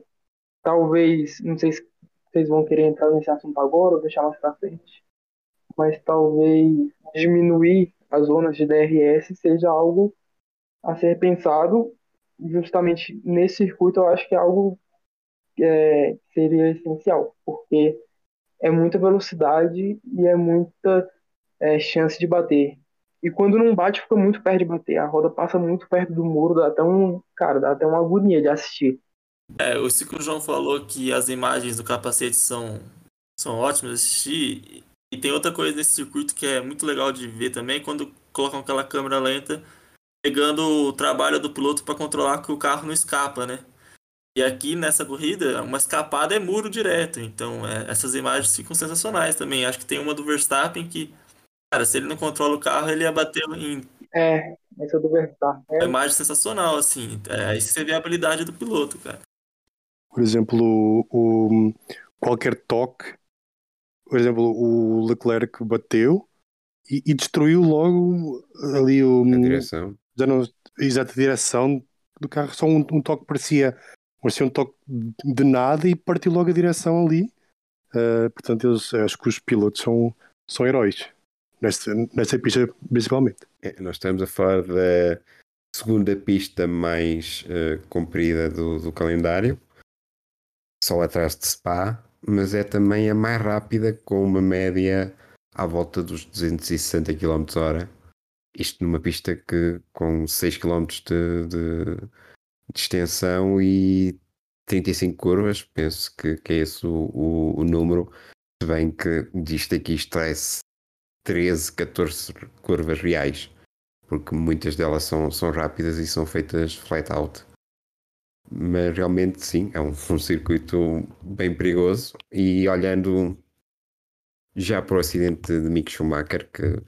[SPEAKER 4] talvez, não sei se vocês vão querer entrar nesse assunto agora ou deixar mais para frente. Mas talvez diminuir as zonas de DRS seja algo a ser pensado justamente nesse circuito. Eu acho que é algo é, seria essencial, porque é muita velocidade e é muita é, chance de bater. E quando não bate, fica muito perto de bater. A roda passa muito perto do muro, dá até um. Cara, dá até uma agonia de assistir.
[SPEAKER 3] É, o Ciclo João falou que as imagens do capacete são, são ótimas de assistir. E tem outra coisa nesse circuito que é muito legal de ver também, quando colocam aquela câmera lenta, pegando o trabalho do piloto para controlar que o carro não escapa, né? E aqui nessa corrida, uma escapada é muro direto. Então, é, essas imagens ficam sensacionais também. Acho que tem uma do Verstappen que, cara, se ele não controla o carro, ele ia bater em.
[SPEAKER 4] É, essa do Verstappen. É
[SPEAKER 3] uma imagem sensacional, assim. É, aí você vê a habilidade do piloto, cara.
[SPEAKER 2] Por exemplo, o, o qualquer toque, por exemplo, o Leclerc bateu e, e destruiu logo ali o.
[SPEAKER 1] A direção.
[SPEAKER 2] Já não, exata direção do carro, só um, um toque parecia parecia um toque de nada e partiu logo a direção ali. Uh, portanto, eles, acho que os pilotos são, são heróis nesta, nesta pista, principalmente.
[SPEAKER 1] É, nós estamos a falar da segunda pista mais uh, comprida do, do calendário, só atrás de Spa, mas é também a mais rápida, com uma média à volta dos 260 km h Isto numa pista que com 6 km de, de de extensão e 35 curvas, penso que, que é esse o, o, o número, se bem que disto aqui extrai-se 13, 14 curvas reais, porque muitas delas são, são rápidas e são feitas flat out. Mas realmente sim, é um, um circuito bem perigoso e olhando já para o acidente de Mick Schumacher que,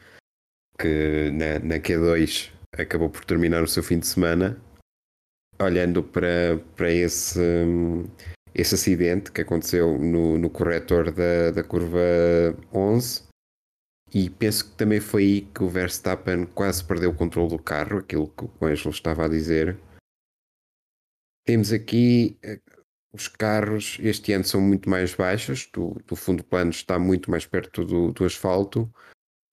[SPEAKER 1] que na, na Q2 acabou por terminar o seu fim de semana olhando para, para esse, esse acidente que aconteceu no, no corretor da, da curva 11 e penso que também foi aí que o Verstappen quase perdeu o controle do carro, aquilo que o Ângelo estava a dizer. Temos aqui eh, os carros este ano são muito mais baixos, do, do fundo plano está muito mais perto do, do asfalto.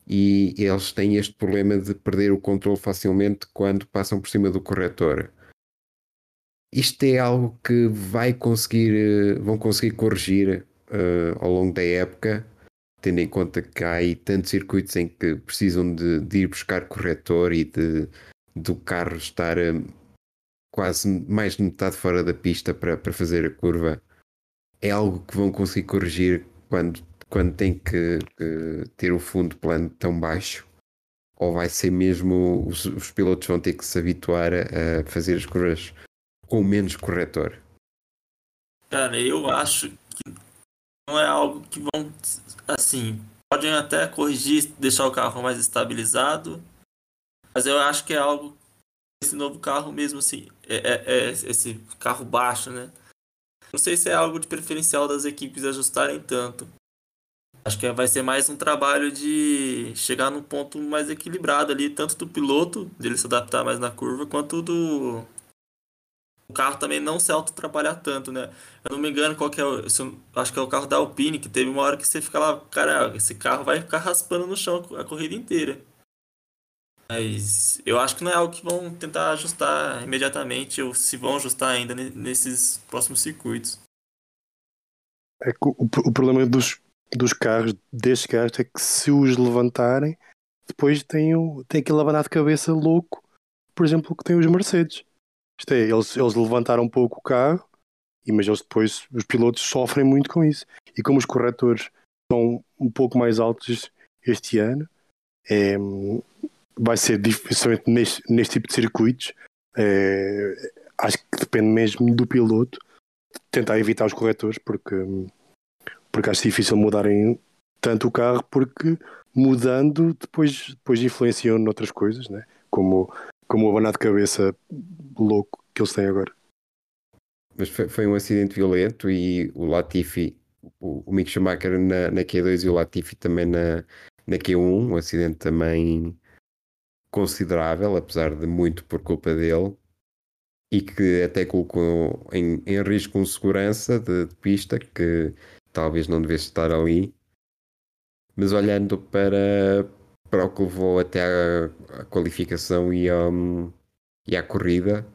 [SPEAKER 1] E eles têm este problema de perder o controle facilmente quando passam por cima do corretor. Isto é algo que vai conseguir, eh, vão conseguir corrigir uh, ao longo da época, tendo em conta que há aí tantos circuitos em que precisam de, de ir buscar corretor e de, do carro estar uh, quase mais de metade fora da pista para, para fazer a curva. É algo que vão conseguir corrigir quando, quando tem que, que ter o fundo plano tão baixo ou vai ser mesmo os, os, pilotos vão ter que se habituar a, a fazer as curvas com menos corretor?
[SPEAKER 3] Cara, eu acho que não é algo que vão. Assim, podem até corrigir, deixar o carro mais estabilizado, mas eu acho que é algo. Esse novo carro mesmo, assim, é, é, é esse carro baixo, né? Não sei se é algo de preferencial das equipes ajustarem tanto. Acho que vai ser mais um trabalho de chegar num ponto mais equilibrado ali, tanto do piloto, dele se adaptar mais na curva, quanto do, o carro também não se autotrabalhar tanto, né? Eu não me engano qual que é o. Acho que é o carro da Alpine, que teve uma hora que você fica lá, cara, esse carro vai ficar raspando no chão a corrida inteira. Mas eu acho que não é algo que vão tentar ajustar imediatamente, ou se vão ajustar ainda nesses próximos circuitos.
[SPEAKER 2] É que o, o problema dos, dos carros, destes carros, é que se os levantarem, depois tem, o, tem aquele abanar de cabeça louco, por exemplo, que tem os Mercedes isto é, eles, eles levantaram um pouco o carro, mas eles depois, os pilotos sofrem muito com isso. E como os corretores são um pouco mais altos este ano, é, vai ser dificilmente neste, neste tipo de circuitos. É, acho que depende mesmo do piloto tentar evitar os corretores, porque, porque acho difícil mudarem tanto o carro, porque mudando depois, depois influenciam noutras coisas, né? como como o abanar de cabeça louco que eles têm agora.
[SPEAKER 1] Mas foi, foi um acidente violento e o Latifi, o, o Mick Schumacher na, na Q2 e o Latifi também na, na Q1, um acidente também considerável, apesar de muito por culpa dele, e que até colocou em, em risco um segurança de, de pista que talvez não devesse estar ali. Mas olhando para, para o que levou até a qualificação e, um, e à corrida,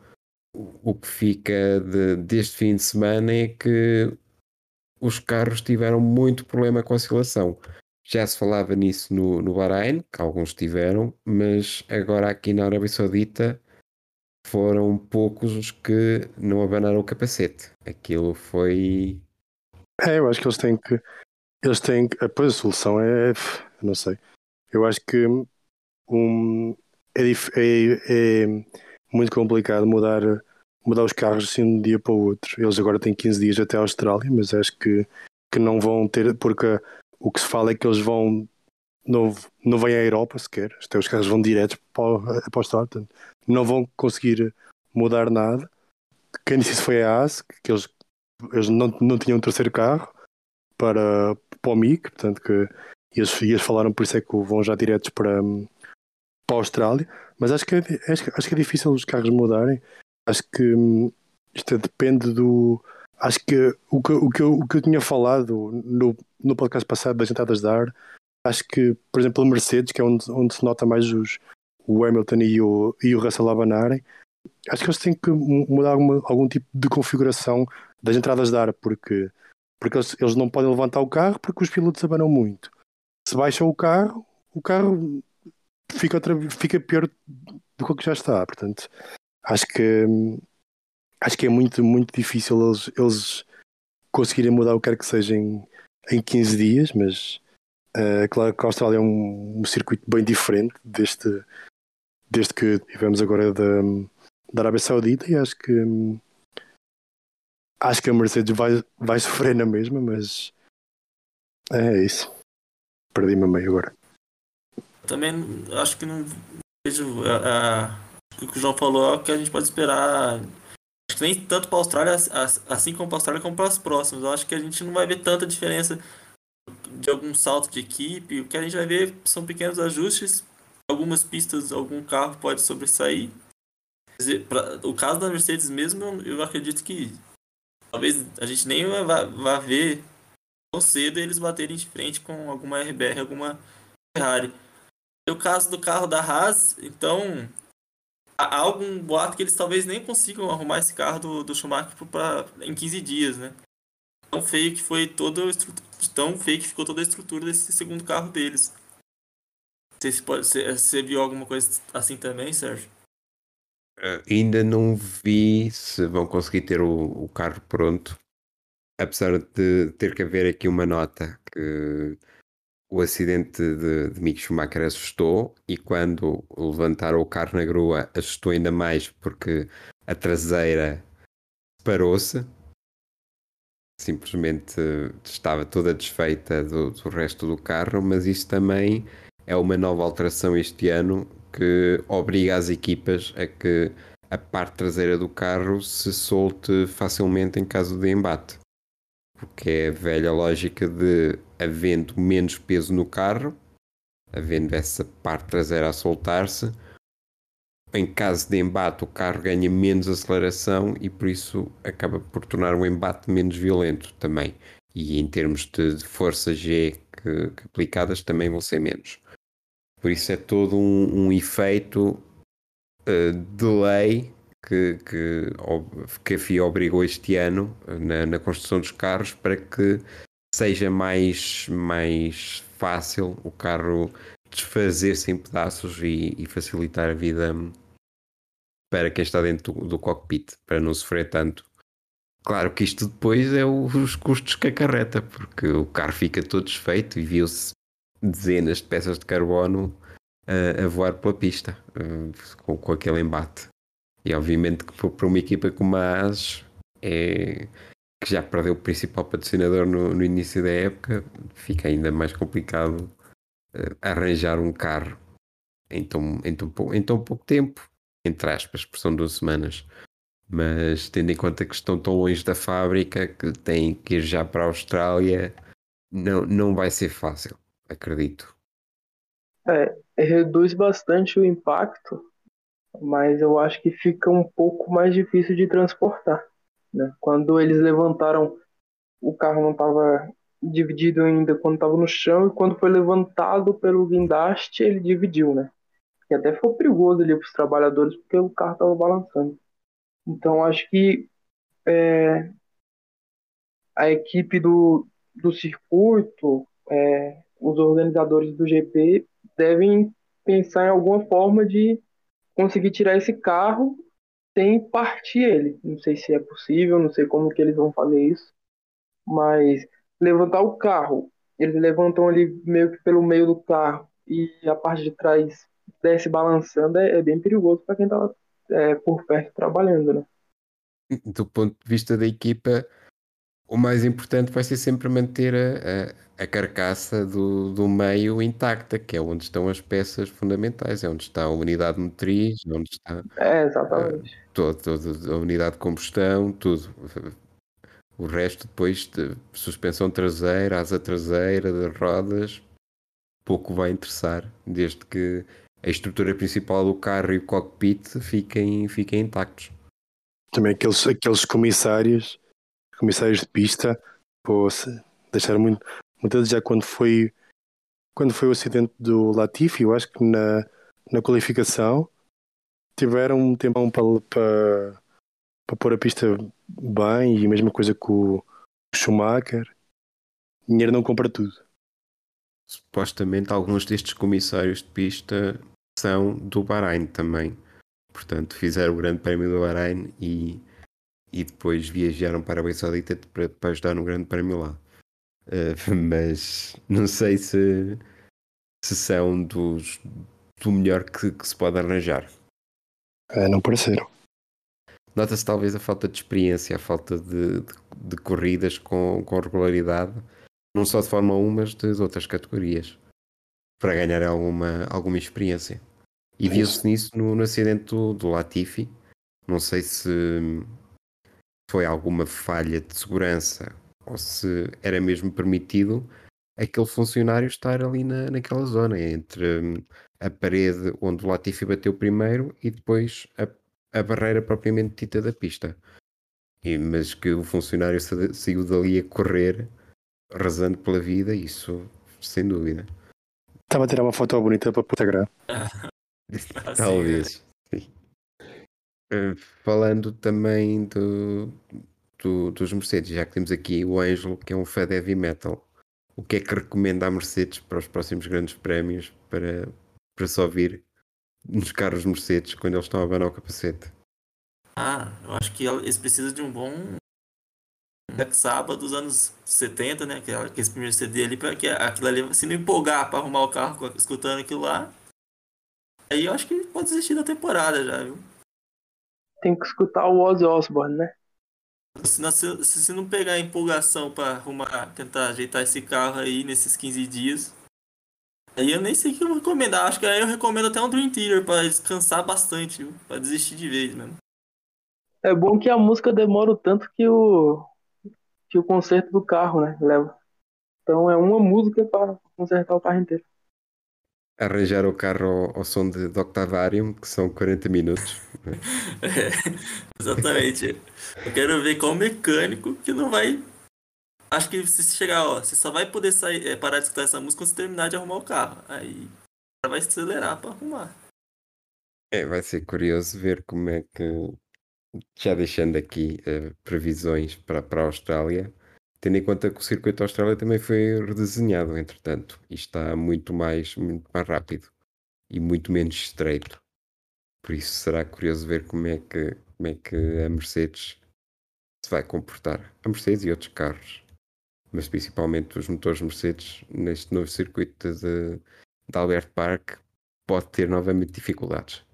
[SPEAKER 1] o, o que fica de, deste fim de semana é que os carros tiveram muito problema com a oscilação. Já se falava nisso no, no Bahrein, que alguns tiveram, mas agora aqui na Arábia Saudita foram poucos os que não abanaram o capacete. Aquilo foi.
[SPEAKER 2] É, eu acho que eles têm que. Eles têm que. Pois a solução é. Não sei. Eu acho que um, é, é, é muito complicado mudar, mudar os carros assim de um dia para o outro. Eles agora têm 15 dias até a Austrália, mas acho que, que não vão ter. Porque o que se fala é que eles vão. Não, não vêm à Europa sequer. Até os carros vão direto para, para a Austrália não vão conseguir mudar nada. Quem disse foi a AS, que eles, eles não, não tinham um terceiro carro para, para o MIC, portanto que eles, eles falaram por isso é que vão já diretos para, para a Austrália, mas acho que, é, acho, acho que é difícil os carros mudarem. Acho que hum, isto depende do. Acho que o que, o que, eu, o que eu tinha falado no, no podcast passado das entradas de ar, acho que, por exemplo, o Mercedes, que é onde, onde se nota mais os, o Hamilton e o, e o Russell abanarem, acho que eles têm que mudar alguma, algum tipo de configuração das entradas de ar, porque, porque eles, eles não podem levantar o carro porque os pilotos abanam muito. Se baixam o carro, o carro fica, outra, fica pior do que já está. Portanto, acho que acho que é muito, muito difícil eles, eles conseguirem mudar o que quer que seja em, em 15 dias, mas uh, claro que a Austrália é um, um circuito bem diferente deste, desde que tivemos agora da, da Arábia Saudita e acho que acho que a Mercedes vai, vai sofrer na mesma, mas é isso. Perdi-me meio agora.
[SPEAKER 3] Também acho que não vejo a, a, o que o João falou é que a gente pode esperar. Acho que nem tanto para a Austrália, assim como para a Austrália, como para as próximas. Eu acho que a gente não vai ver tanta diferença de algum salto de equipe. O que a gente vai ver são pequenos ajustes algumas pistas algum carro pode sobressair. Dizer, pra, o caso da Mercedes mesmo, eu acredito que talvez a gente nem vá, vá ver cedo eles baterem de frente com alguma RBR, alguma Ferrari. E o caso do carro da Haas, então há algum boato que eles talvez nem consigam arrumar esse carro do, do Schumacher pra, em 15 dias, né? Tão feio que foi toda tão feio que ficou toda a estrutura desse segundo carro deles. Você, pode, você, você viu alguma coisa assim também, Sérgio?
[SPEAKER 1] Uh, ainda não vi se vão conseguir ter o, o, carro pronto, apesar de ter que haver aqui uma nota que o acidente de, de Mick Schumacher assustou e quando levantaram o carro na grua assustou ainda mais porque a traseira parou-se simplesmente estava toda desfeita do, do resto do carro, mas isso também é uma nova alteração este ano que obriga as equipas a que a parte traseira do carro se solte facilmente em caso de embate. Porque é a velha lógica de havendo menos peso no carro, havendo essa parte traseira a soltar-se, em caso de embate o carro ganha menos aceleração e por isso acaba por tornar o embate menos violento também. E em termos de força G que, que aplicadas também vão ser menos. Por isso é todo um, um efeito uh, de lei que, que, que a FIA obrigou este ano na, na, construção dos carros para que seja mais, mais fácil o carro desfazer-se em pedaços e, e, facilitar a vida para quem está dentro do, do, cockpit, para não sofrer tanto. Claro que isto depois é os custos que acarreta, porque o carro fica todo desfeito e viu-se dezenas de peças de carbono a, a voar pela pista uh, com, com, aquele embate. E obviamente que para uma equipa como a AS, é, que já perdeu o principal patrocinador no, no início da época, fica ainda mais complicado uh, arranjar um carro em tão, em, tão, em tão pouco tempo, entre aspas, por são duas semanas. Mas tendo em conta que estão tão longe da fábrica que têm que ir já para a Austrália, não, não vai ser fácil acredito.
[SPEAKER 4] É, reduz bastante o impacto, mas eu acho que fica um pouco mais difícil de transportar. Né? Quando eles levantaram, o carro não estava dividido ainda quando estava no chão e quando foi levantado pelo guindaste ele dividiu, né? E até foi perigoso ali para os trabalhadores porque o carro estava balançando. Então acho que é, a equipe do, do circuito, é, os organizadores do GP devem pensar em alguma forma de conseguir tirar esse carro sem partir ele. Não sei se é possível, não sei como que eles vão fazer isso, mas levantar o carro, eles levantam ali meio que pelo meio do carro e a parte de trás desce balançando, é, é bem perigoso para quem está é, por perto trabalhando, né?
[SPEAKER 1] Do ponto de vista da equipa, o mais importante vai ser sempre manter a, a, a carcaça do, do meio intacta, que é onde estão as peças fundamentais, é onde está a unidade motriz, é onde está
[SPEAKER 4] é, exatamente.
[SPEAKER 1] Uh, todo, todo, a unidade de combustão, tudo. O resto depois de suspensão traseira, asa traseira, de rodas, pouco vai interessar, desde que a estrutura principal do carro e o cockpit fiquem, fiquem intactos.
[SPEAKER 2] Também aqueles, aqueles comissários comissários de pista, pô, deixaram muito, muito desejar quando foi, quando foi o acidente do Latifi, eu acho que na, na qualificação tiveram um tempão para, para, para pôr a pista bem e a mesma coisa com o Schumacher. Dinheiro não compra tudo.
[SPEAKER 1] Supostamente alguns destes comissários de pista são do Bahrein também. Portanto, fizeram o Grande Prémio do Bahrein e e depois viajaram para a Saudita para, para ajudar no Grande Prémio lá. Uh, mas não sei se, se são dos, do melhor que, que se pode arranjar.
[SPEAKER 2] É, não pareceram.
[SPEAKER 1] Nota-se talvez a falta de experiência, a falta de, de, de, corridas com, com regularidade, não só de Fórmula 1, mas de outras categorias, para ganhar alguma, alguma experiência. E viu-se nisso no, no acidente do, do Latifi. Não sei se, foi alguma falha de segurança ou se era mesmo permitido aquele funcionário estar ali na, naquela zona, entre hum, a parede onde o Latifi bateu primeiro e depois a, a barreira propriamente dita da pista. E, mas que o funcionário saiu dali a correr, rezando pela vida, isso sem dúvida.
[SPEAKER 2] Estava a tirar uma foto bonita para o Instagram.
[SPEAKER 1] Talvez. Sim. Falando também do, do, dos Mercedes, já que temos aqui o Ângelo, que é um fã de heavy metal, o que é que recomenda a Mercedes para os próximos grandes prémios para, para só vir nos carros Mercedes quando eles estão a o capacete?
[SPEAKER 3] Ah, eu acho que eles precisam de um bom Black dos anos 70, né? Aquele, aquele primeiro CD ali, para que aquilo ali, se não empolgar para arrumar o carro escutando aquilo lá, aí eu acho que pode desistir da temporada já, viu?
[SPEAKER 4] Tem que escutar o Ozzy Osbourne, né?
[SPEAKER 3] Se não, se, se não pegar a empolgação para arrumar, tentar ajeitar esse carro aí nesses 15 dias, aí eu nem sei o que eu vou recomendar. Acho que aí eu recomendo até um Dream Theater para descansar bastante, viu? pra desistir de vez mesmo.
[SPEAKER 4] É bom que a música demora o tanto que o, que o conserto do carro, né? Leva. Então é uma música para consertar o carro inteiro
[SPEAKER 1] arranjar o carro ao, ao som de, de Octavarium, que são 40 minutos.
[SPEAKER 3] É, exatamente. Eu quero ver qual mecânico que não vai. Acho que se chegar, ó, você só vai poder sair, é, parar de escutar essa música quando você terminar de arrumar o carro. Aí vai acelerar para arrumar.
[SPEAKER 1] É, vai ser curioso ver como é que. Já deixando aqui uh, previsões para, para a Austrália, Tendo em conta que o circuito Austrália também foi redesenhado, entretanto, e está muito mais, muito mais rápido e muito menos estreito. Por isso será curioso ver como é que, como é que a Mercedes se vai comportar. A Mercedes e outros carros, mas principalmente os motores Mercedes neste novo circuito de, de Albert Park pode ter novamente dificuldades.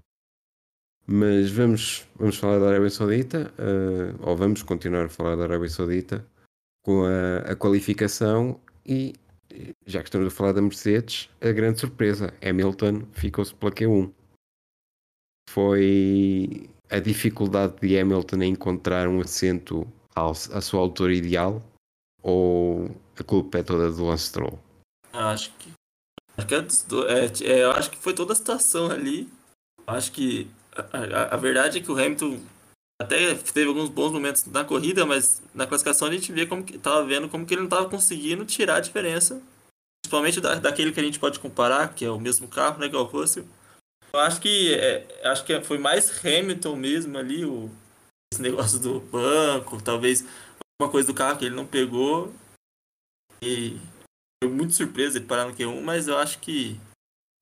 [SPEAKER 1] Mas vamos, vamos falar da Arábia Saudita, uh, ou vamos continuar a falar da Arábia Saudita com a, a qualificação e já que estamos a falar da Mercedes, a grande surpresa, Hamilton ficou-se pela Q1. Foi a dificuldade de Hamilton em encontrar um assento ao, à sua altura ideal ou a culpa é toda do Lance Stroll?
[SPEAKER 3] Acho que acho que, é, é, é acho que foi toda a situação ali. Acho que a, a, a, verdade é que o Hamilton até teve alguns bons momentos na corrida, mas na classificação a gente vê como que tava vendo como que ele não estava conseguindo tirar a diferença, principalmente da, daquele que a gente pode comparar, que é o mesmo carro, né, que é o Russell. Eu acho que é, acho que foi mais Hamilton mesmo ali o esse negócio do banco, talvez uma coisa do carro que ele não pegou e foi muito surpresa ele parar no Q1, mas eu acho que,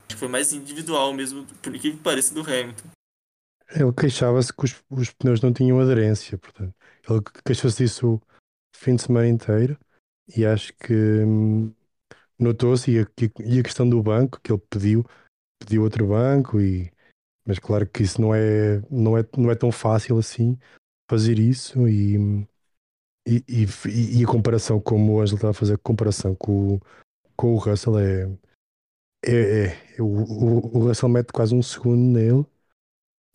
[SPEAKER 3] acho que foi mais individual mesmo, por que pareça do Hamilton.
[SPEAKER 2] Ele queixava-se que os, os, pneus não tinham aderência, portanto. Ele queixou-se disso o fim de semana inteiro e acho que hum, notou-se e, e, a questão do banco que ele pediu, pediu outro banco e mas claro que isso não é não é não é tão fácil assim fazer isso e e, e, e a comparação como o Ângelo estava a fazer a comparação com, com o Russell é, é, é o, o, Russell mete quase um segundo nele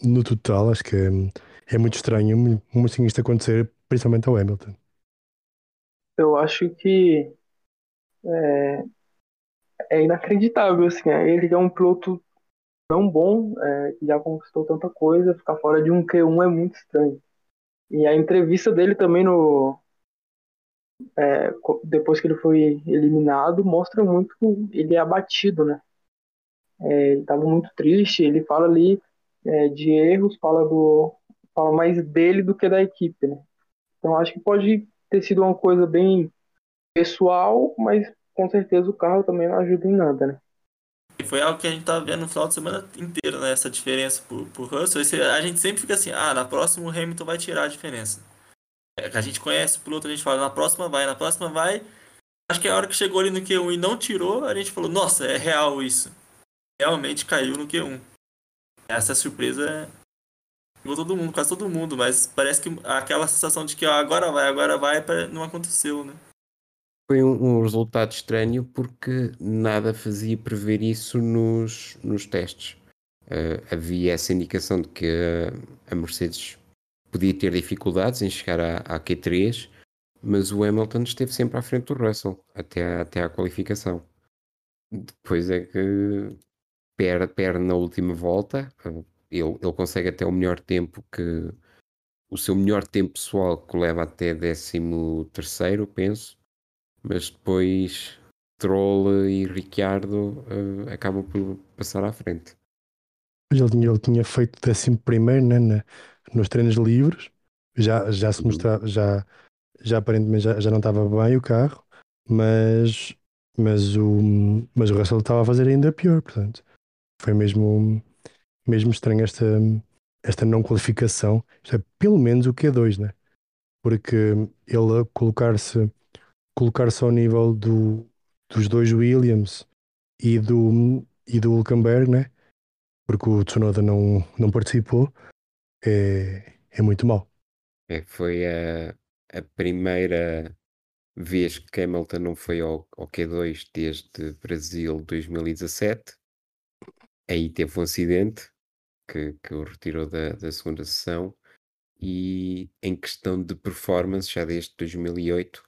[SPEAKER 2] no total, acho que é, é muito estranho muito assim isto acontecer, principalmente ao Hamilton.
[SPEAKER 4] Eu acho que é, é inacreditável, assim, é, ele é um piloto tão bom, é, já conquistou tanta coisa, ficar fora de um Q1 é muito estranho. E a entrevista dele também no. É, depois que ele foi eliminado, mostra muito que ele é abatido, né? É, ele estava muito triste, ele fala ali é, de erros, fala do fala mais dele do que da equipe, né? Então acho que pode ter sido uma coisa bem pessoal, mas com certeza o carro também não ajuda em nada, né?
[SPEAKER 3] E foi algo que a gente tá vendo no final de semana inteiro, né? Essa diferença pro, pro Russell. Esse, a gente sempre fica assim, ah, na próxima o Hamilton vai tirar a diferença. É, a gente conhece o piloto, a gente fala, na próxima vai, na próxima vai. Acho que a hora que chegou ali no Q1 e não tirou, a gente falou, nossa, é real isso. Realmente caiu no Q1 essa surpresa pegou todo mundo, quase todo mundo, mas parece que aquela sensação de que ó, agora vai, agora vai, não aconteceu, né?
[SPEAKER 1] Foi um, um, resultado estranho porque nada fazia prever isso nos, nos testes. Uh, havia essa indicação de que a, Mercedes podia ter dificuldades em chegar à, à, Q3, mas o Hamilton esteve sempre à frente do Russell até, até à qualificação. Depois é que perde, perde na última volta. Ele, ele consegue até o melhor tempo que o seu melhor tempo pessoal que leva até 13 terceiro, penso, mas depois Troll e Ricciardo uh, acabam por passar à frente.
[SPEAKER 2] Ele tinha, ele tinha feito 11 primeiro né, na, nos treinos livres, já, já se uhum. mostrava, já, já aparentemente já, já não estava bem o carro, mas, mas, o, mas o Russell estava a fazer ainda pior, portanto foi mesmo, mesmo estranho esta, esta não qualificação. Isto é pelo menos o Q2, né? Porque ele colocar-se colocar-se ao nível do, dos dois Williams e do, e do Hulkenberg, né? Porque o Tsunoda não, não participou, é, é muito mal.
[SPEAKER 1] É, foi a, a primeira vez que Hamilton não foi ao, ao Q2 desde Brasil 2017 aí teve um acidente que, que o retirou da, da segunda sessão e em questão de performance, já desde 2008,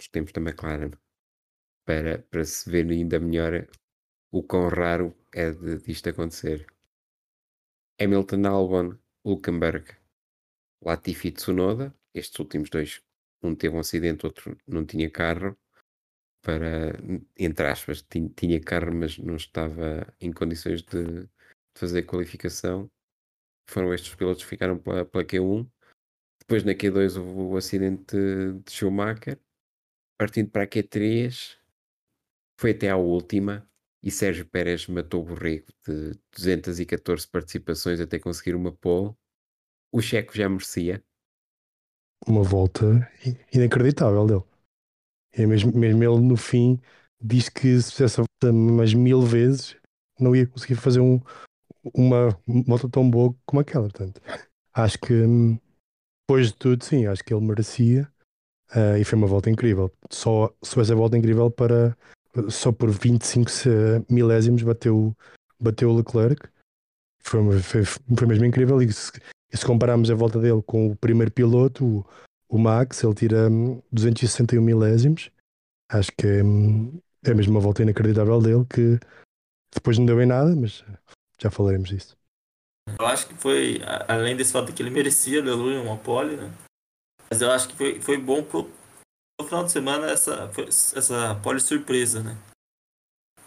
[SPEAKER 1] os tempos da McLaren, para, para se ver ainda melhor o quão raro é de, disto acontecer. Hamilton Albon, Hulkenberg, Latifi Tsunoda, estes últimos dois, um teve um acidente, outro não tinha carro, para, entre aspas, tinha, tinha carro, mas não estava em condições de, de fazer qualificação. Foram estes pilotos que ficaram pela, pela Q1. Depois na Q2 houve o acidente de Schumacher. Partindo para a Q3, foi até à última e Sérgio Pérez matou o borrego de 214 participações até conseguir uma pole. O checo já merecia.
[SPEAKER 2] Uma volta inacreditável dele. É mesmo, mesmo ele no fim diz que se fizesse a volta mais mil vezes não ia conseguir fazer um, uma volta tão boa como aquela. Portanto, acho que depois de tudo, sim, acho que ele merecia uh, e foi uma volta incrível. Só se fosse a volta incrível para só por 25 milésimos bateu, bateu o Leclerc. Foi, foi, foi mesmo incrível. E se, e se compararmos a volta dele com o primeiro piloto, o, o Max, ele tira 261 hum, milésimos. Acho que é, hum, é mesmo uma volta inacreditável dele que depois não deu em nada, mas já falaremos disso.
[SPEAKER 3] Eu acho que foi, além desse fato que ele merecia, aleluia, uma pole, né? Mas eu acho que foi, foi bom pro, pro final de semana essa, essa pole surpresa, né?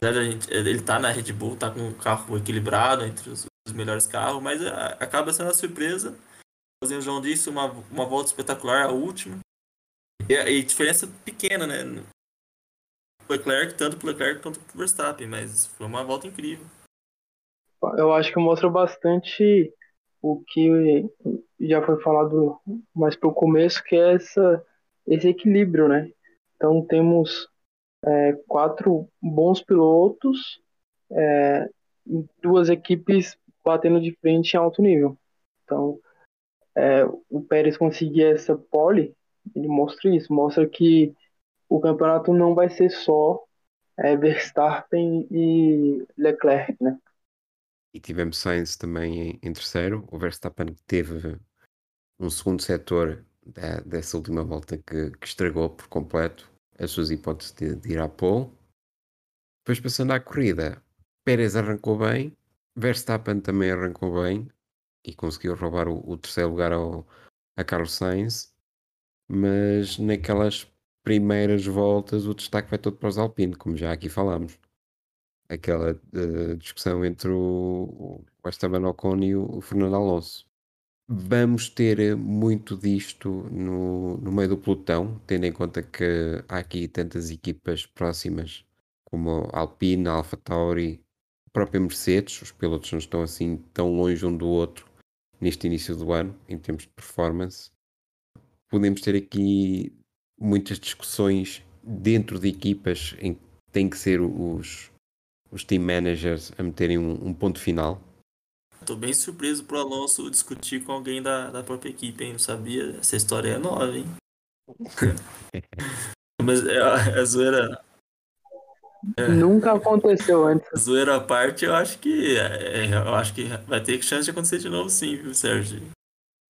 [SPEAKER 3] Gente, ele tá na Red Bull, tá com um carro equilibrado entre os, os melhores carros, mas a, acaba sendo uma surpresa. Fazendo o João disse, uma, uma volta espetacular, a última. E, e diferença pequena, né? Leclerc, tanto pro Leclerc quanto pro Verstappen, mas foi uma volta incrível.
[SPEAKER 4] Eu acho que mostra bastante o que já foi falado mais pro começo, que é essa, esse equilíbrio, né? Então temos é, quatro bons pilotos, é, duas equipes batendo de frente em alto nível. Então, é, o Pérez conseguir essa pole, ele mostra isso, mostra que o campeonato não vai ser só é, Verstappen e Leclerc, né?
[SPEAKER 1] E tivemos Sainz também em, em terceiro. O Verstappen teve um segundo setor da, dessa última volta que, que, estragou por completo as suas hipóteses de, de ir à pole. Depois passando à corrida, Pérez arrancou bem, Verstappen também arrancou bem e conseguiu roubar o, o terceiro lugar ao, a Carlos Sainz, mas naquelas primeiras voltas o destaque vai todo para os Alpine, como já aqui falámos. Aquela uh, discussão entre o, Esteban Ocon e o, Fernando Alonso. Vamos ter muito disto no, no meio do pelotão, tendo em conta que há aqui tantas equipas próximas como Alpine, a Alpha Tauri, a própria Mercedes, os pilotos não estão assim tão longe um do outro neste início do ano, em termos de performance. Podemos ter aqui muitas discussões dentro de equipas em que tem que ser os, os team managers a meterem um, um ponto final.
[SPEAKER 3] Estou bem surpreso pro Alonso discutir com alguém da, da própria equipe, hein? Não sabia. Essa história é nova, hein? Mas é, a zoeira.
[SPEAKER 4] É, Nunca aconteceu antes.
[SPEAKER 3] Zoeira à parte, eu acho que. É, eu acho que vai ter chance de acontecer de novo, sim, viu, Sérgio?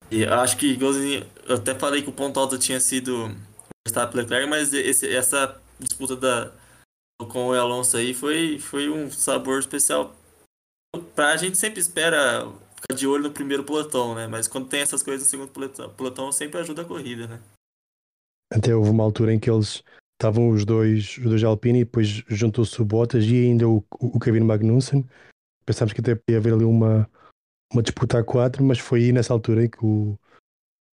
[SPEAKER 3] E eu acho que, igualzinho. Eu até falei que o ponto alto tinha sido Verstappen Leclerc, mas esse, essa disputa da, com o Alonso aí foi, foi um sabor especial. Pra gente sempre espera ficar de olho no primeiro pelotão, né? Mas quando tem essas coisas no segundo pelotão, pelotão sempre ajuda a corrida, né?
[SPEAKER 2] Até houve uma altura em que eles estavam os dois, os dois Alpine e depois juntou-se o Bottas e ainda o, o Kevin Magnussen. Pensámos que até podia haver ali uma, uma disputa a quatro, mas foi aí nessa altura em que o,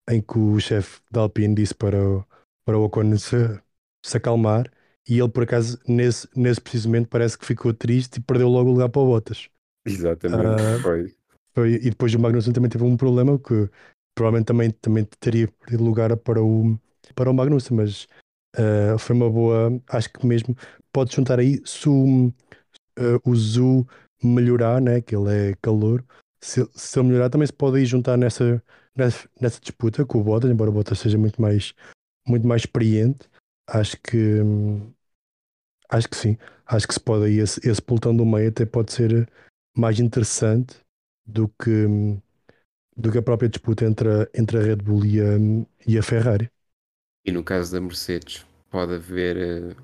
[SPEAKER 2] em que o chefe da Alpine disse para o, para o Ocon se, se acalmar e ele por acaso nesse, nesse preciso momento parece que ficou triste e perdeu logo o lugar para o Bottas.
[SPEAKER 1] Exatamente, uh, foi.
[SPEAKER 2] foi. E depois o Magnussen também teve um problema que provavelmente também, também teria perdido lugar para o, para o Magnussen, mas uh, foi uma boa, acho que mesmo pode juntar aí se o, uh, o Zu melhorar, né, que ele é calor, se, se ele melhorar também se pode aí juntar nessa, nessa, nessa disputa com o Bottas, embora o Bottas seja muito mais muito mais experiente, acho que acho que sim. Acho que se pode aí esse, esse pelotão do meio até pode ser mais interessante do que do que a própria disputa entre a, entre a Red Bull e a, e a Ferrari.
[SPEAKER 1] E no caso da Mercedes, pode haver uh,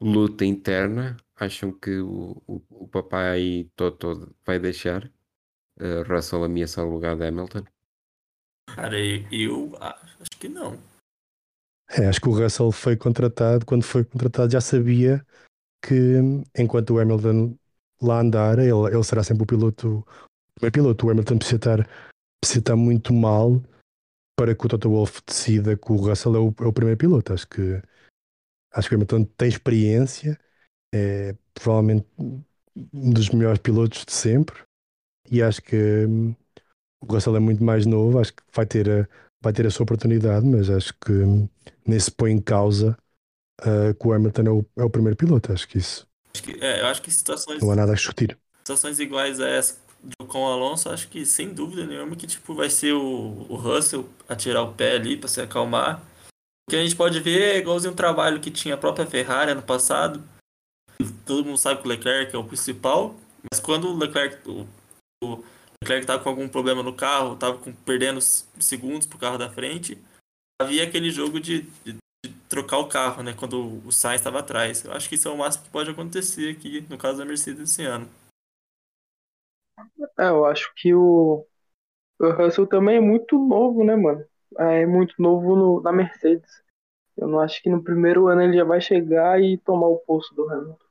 [SPEAKER 1] luta interna. Acham que o, o, o papai Toto vai deixar uh, Russell ameaçar o lugar de Hamilton?
[SPEAKER 3] Cara, eu acho que não.
[SPEAKER 2] É, acho que o Russell foi contratado, quando foi contratado já sabia que enquanto o Hamilton lá andar, ele, ele será sempre o piloto, o primeiro piloto. O Hamilton precisa estar, precisa estar muito mal para que o Toto Wolff decida que o Russell é o, é o primeiro piloto. Acho que acho que o Hamilton tem experiência, é provavelmente um dos melhores pilotos de sempre e acho que hum, o Russell é muito mais novo, acho que vai ter a, vai ter a sua oportunidade, mas acho que nem se põe em causa uh, que o Hamilton é o, é o primeiro piloto. Acho que isso.
[SPEAKER 3] Acho que, é, eu acho que situações.
[SPEAKER 2] Não há nada a discutir.
[SPEAKER 3] Situações iguais a essa com o Alonso, acho que sem dúvida nenhuma que tipo, vai ser o, o Russell a tirar o pé ali para se acalmar. O que a gente pode ver é igualzinho um trabalho que tinha a própria Ferrari ano passado. Todo mundo sabe que o Leclerc é o principal, mas quando o Leclerc, o, o Leclerc estava com algum problema no carro, estava perdendo segundos para o carro da frente, havia aquele jogo de, de, trocar o carro, né? Quando o Sainz estava atrás. Eu acho que isso é o máximo que pode acontecer aqui no caso da Mercedes esse ano.
[SPEAKER 4] É, eu acho que o, o Russell também é muito novo, né, mano? É muito novo no, na Mercedes. Eu não acho que no primeiro ano ele já vai chegar e tomar o posto do Hamilton.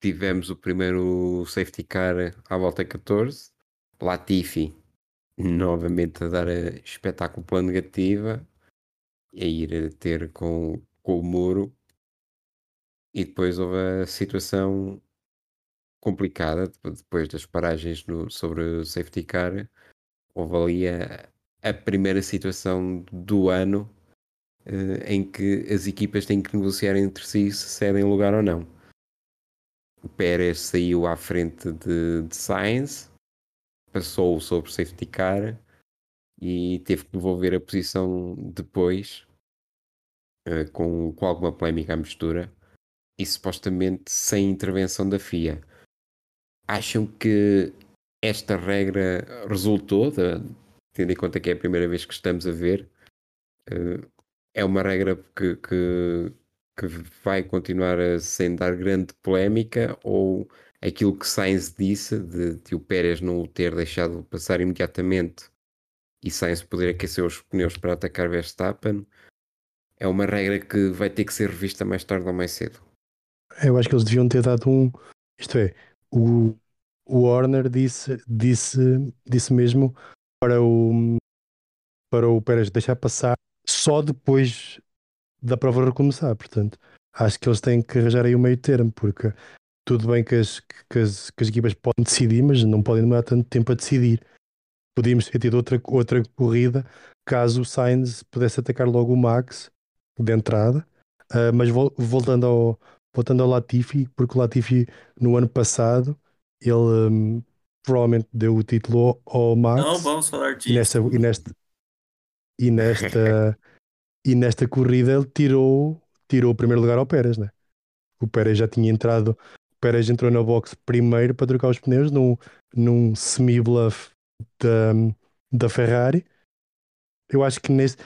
[SPEAKER 1] Tivemos o primeiro safety car à volta 14. Latifi novamente a dar espetáculo pela negativa, a ir ter com, com o muro. E depois houve a situação complicada, depois das paragens no, sobre o safety car. Houve ali a, a primeira situação do ano eh, em que as equipas têm que negociar entre si se cedem lugar ou não. O Pérez saiu à frente de, de Sainz, passou sobre o safety car e teve que devolver a posição depois, uh, com, com alguma polémica à mistura, e supostamente sem intervenção da FIA. Acham que esta regra resultou, de, tendo em conta que é a primeira vez que estamos a ver, uh, é uma regra que, que, que vai continuar a sem dar grande polémica ou aquilo que Sainz disse de, de o Pérez não o ter deixado passar imediatamente e Sainz poder aquecer os pneus para atacar Verstappen é uma regra que vai ter que ser revista mais tarde ou mais cedo.
[SPEAKER 2] Eu acho que eles deviam ter dado um. Isto é, o, o Warner disse, disse, disse mesmo para o, para o Pérez deixar passar só depois da prova recomeçar. Portanto, acho que eles têm que arranjar aí o meio termo, porque tudo bem que as, que as, que as equipas podem decidir, mas não podem demorar tanto tempo a decidir. Podíamos ter tido outra, outra corrida caso o Sainz pudesse atacar logo o Max de entrada. Uh, mas voltando ao, voltando ao Latifi, porque o Latifi no ano passado ele um, provavelmente deu o título ao Max.
[SPEAKER 3] Não vamos falar disso.
[SPEAKER 2] E nesta, e nesta, e nesta, e nesta corrida ele tirou, tirou o primeiro lugar ao Pérez, né? O Pérez já tinha entrado, o Pérez entrou na box primeiro para trocar os pneus num, num semi-bluff da, da Ferrari. Eu acho que nesse,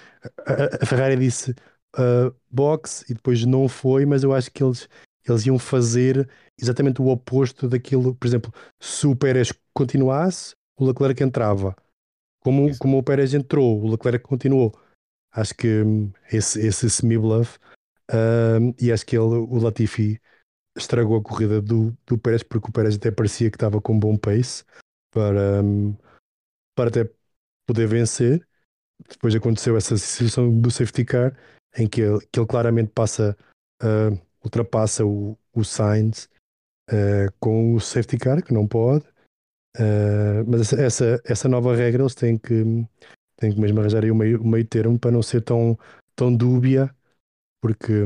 [SPEAKER 2] a, a Ferrari disse uh, box e depois não foi, mas eu acho que eles, eles iam fazer exatamente o oposto daquilo. Por exemplo, se o Pérez continuasse, o Leclerc entrava. Como, como o Pérez entrou, o Leclerc continuou. Acho que hum, esse, esse semi-bluff um, e acho que ele, o Latifi estragou a corrida do, do Pérez porque o Pérez até parecia que estava com um bom pace para, um, para até poder vencer. Depois aconteceu essa situação do safety car em que ele, que ele claramente passa, uh, ultrapassa o, o Sainz uh, com o safety car, que não pode. Uh, mas essa, essa nova regra eles têm que, têm que mesmo arranjar aí o meio, o meio termo para não ser tão, tão dúbia porque,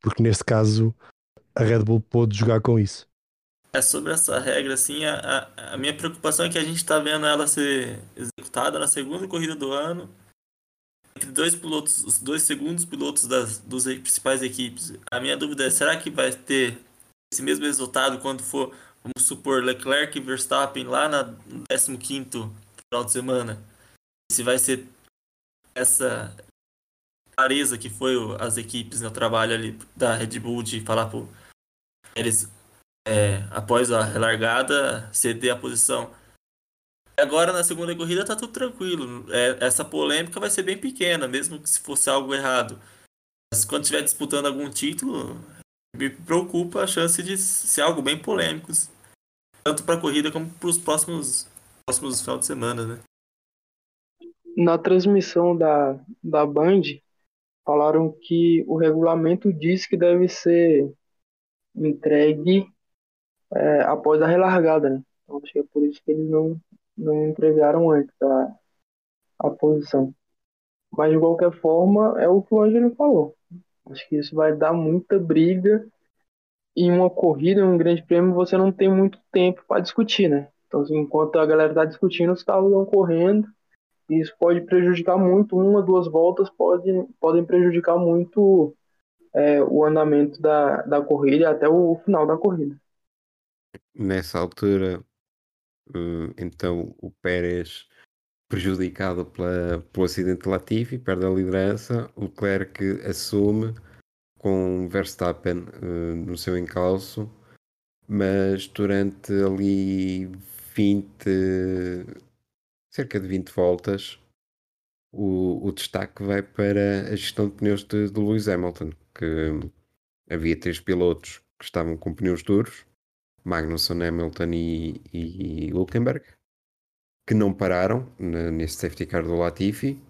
[SPEAKER 2] porque neste caso a Red Bull pôde jogar com isso.
[SPEAKER 3] É sobre essa regra, assim, a, a, minha preocupação é que a gente está vendo ela ser executada na segunda corrida do ano entre dois pilotos, os dois segundos pilotos das dos principais equipes. A minha dúvida é, será que vai ter esse mesmo resultado quando for, vamos supor, Leclerc e Verstappen lá na 15 final de semana? Se vai ser essa clareza que foi as equipes no trabalho ali da Red Bull de falar pro eles é, após a relargada ceder a posição. Agora na segunda corrida tá tudo tranquilo. É, essa polêmica vai ser bem pequena, mesmo que se fosse algo errado. Mas quando estiver disputando algum título, me preocupa a chance de ser algo bem polêmico, tanto para a corrida como para os próximos próximos final de semana, né?
[SPEAKER 4] Na transmissão da, da Band, falaram que o regulamento diz que deve ser entregue é, após a relargada, né? Então acho que é por isso que eles não, não entregaram antes a, a posição. Mas de qualquer forma, é o que o Ângelo falou. Acho que isso vai dar muita briga. E uma corrida, um grande prêmio, você não tem muito tempo para discutir, né? Então, assim, enquanto a galera está discutindo, os carros vão correndo isso pode prejudicar muito, uma, duas voltas pode, podem prejudicar muito é, o andamento da, da corrida até o final da corrida.
[SPEAKER 1] Nessa altura, eh, então o Pérez prejudicado pela, pelo acidente Latifi, perde a liderança, o Leclerc assume com Verstappen uh, no seu encalço, mas durante ali 20, cerca de 20 voltas, o, o destaque vai para a gestão de pneus de, de Lewis Hamilton, que havia três pilotos que estavam com pneus duros, Magnussen, Hamilton e, e Hülkenberg, que não pararam nesse safety car do Latifi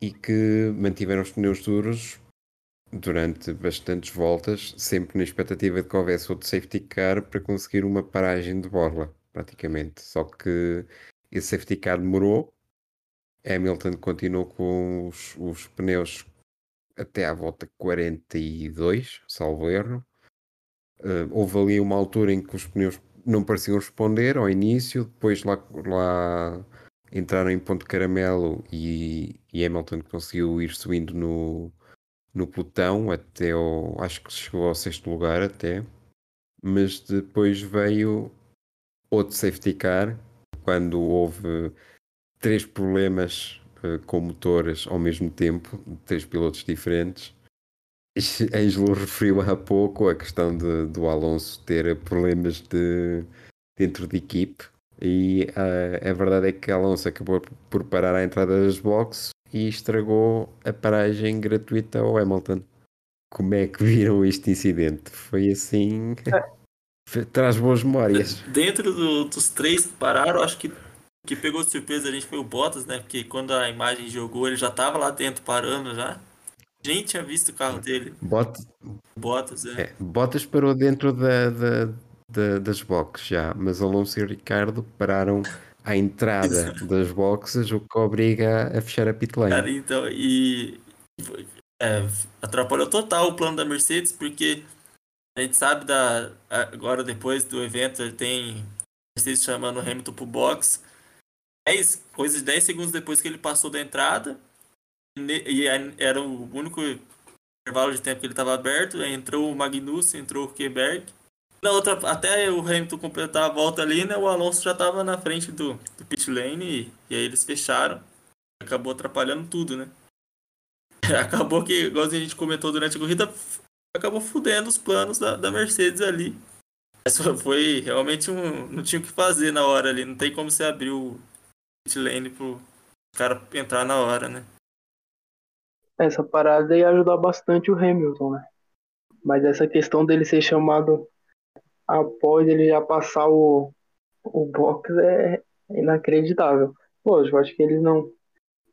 [SPEAKER 1] e que mantiveram os pneus duros durante bastantes voltas, sempre na expectativa de que houvesse outro safety car para conseguir uma paragem de borla, praticamente. Só que esse safety car demorou, Hamilton continuou com os, os pneus até à volta 42, salvo erro. Uh, houve ali uma altura em que os pneus não pareciam responder ao início, depois lá, lá entraram em ponto caramelo e, e Hamilton conseguiu ir subindo no, no pelotão até ao, acho que chegou ao sexto lugar até, mas depois veio outro safety car quando houve três problemas uh, com motores ao mesmo tempo, três pilotos diferentes. Ângelo referiu há pouco a questão de, do Alonso ter problemas de, dentro de equipe e uh, a verdade é que Alonso acabou por parar a entrada das boxes e estragou a paragem gratuita ao Hamilton. Como é que viram este incidente? Foi assim. Traz boas memórias.
[SPEAKER 3] Dentro do, dos três que pararam, acho que que pegou de surpresa a gente foi o Bottas, né? Porque quando a imagem jogou, ele já tava lá dentro parando já. Gente tinha visto o carro dele.
[SPEAKER 1] Bottas,
[SPEAKER 3] Bottas, é. é.
[SPEAKER 1] Bottas parou dentro da, da, da, das boxes já, mas Alonso e Ricardo pararam à entrada das boxes, o que obriga a fechar a pit lane.
[SPEAKER 3] Cara, então, e é, atrapalhou total o plano da Mercedes, porque a gente sabe da agora depois do evento tem Mercedes chamando o Hamilton pro box 10, coisas de 10 segundos depois que ele passou da entrada, e era o único intervalo de tempo que ele estava aberto, entrou o Magnussen, entrou o Huckenberg. Na outra, até o Hamilton completar a volta ali, né, o Alonso já estava na frente do, do pit lane e, e, aí eles fecharam. Acabou atrapalhando tudo, né? Acabou que, igual a gente comentou durante a corrida, acabou fudendo os planos da, da Mercedes ali. Mas foi realmente um. Não tinha o que fazer na hora ali. Não tem como você abrir o, lane pro cara entrar na hora, né?
[SPEAKER 4] Essa parada ia ajudar bastante o Hamilton, né? Mas essa questão dele ser chamado após ele já passar o, o box é inacreditável. Lógico, acho que eles não.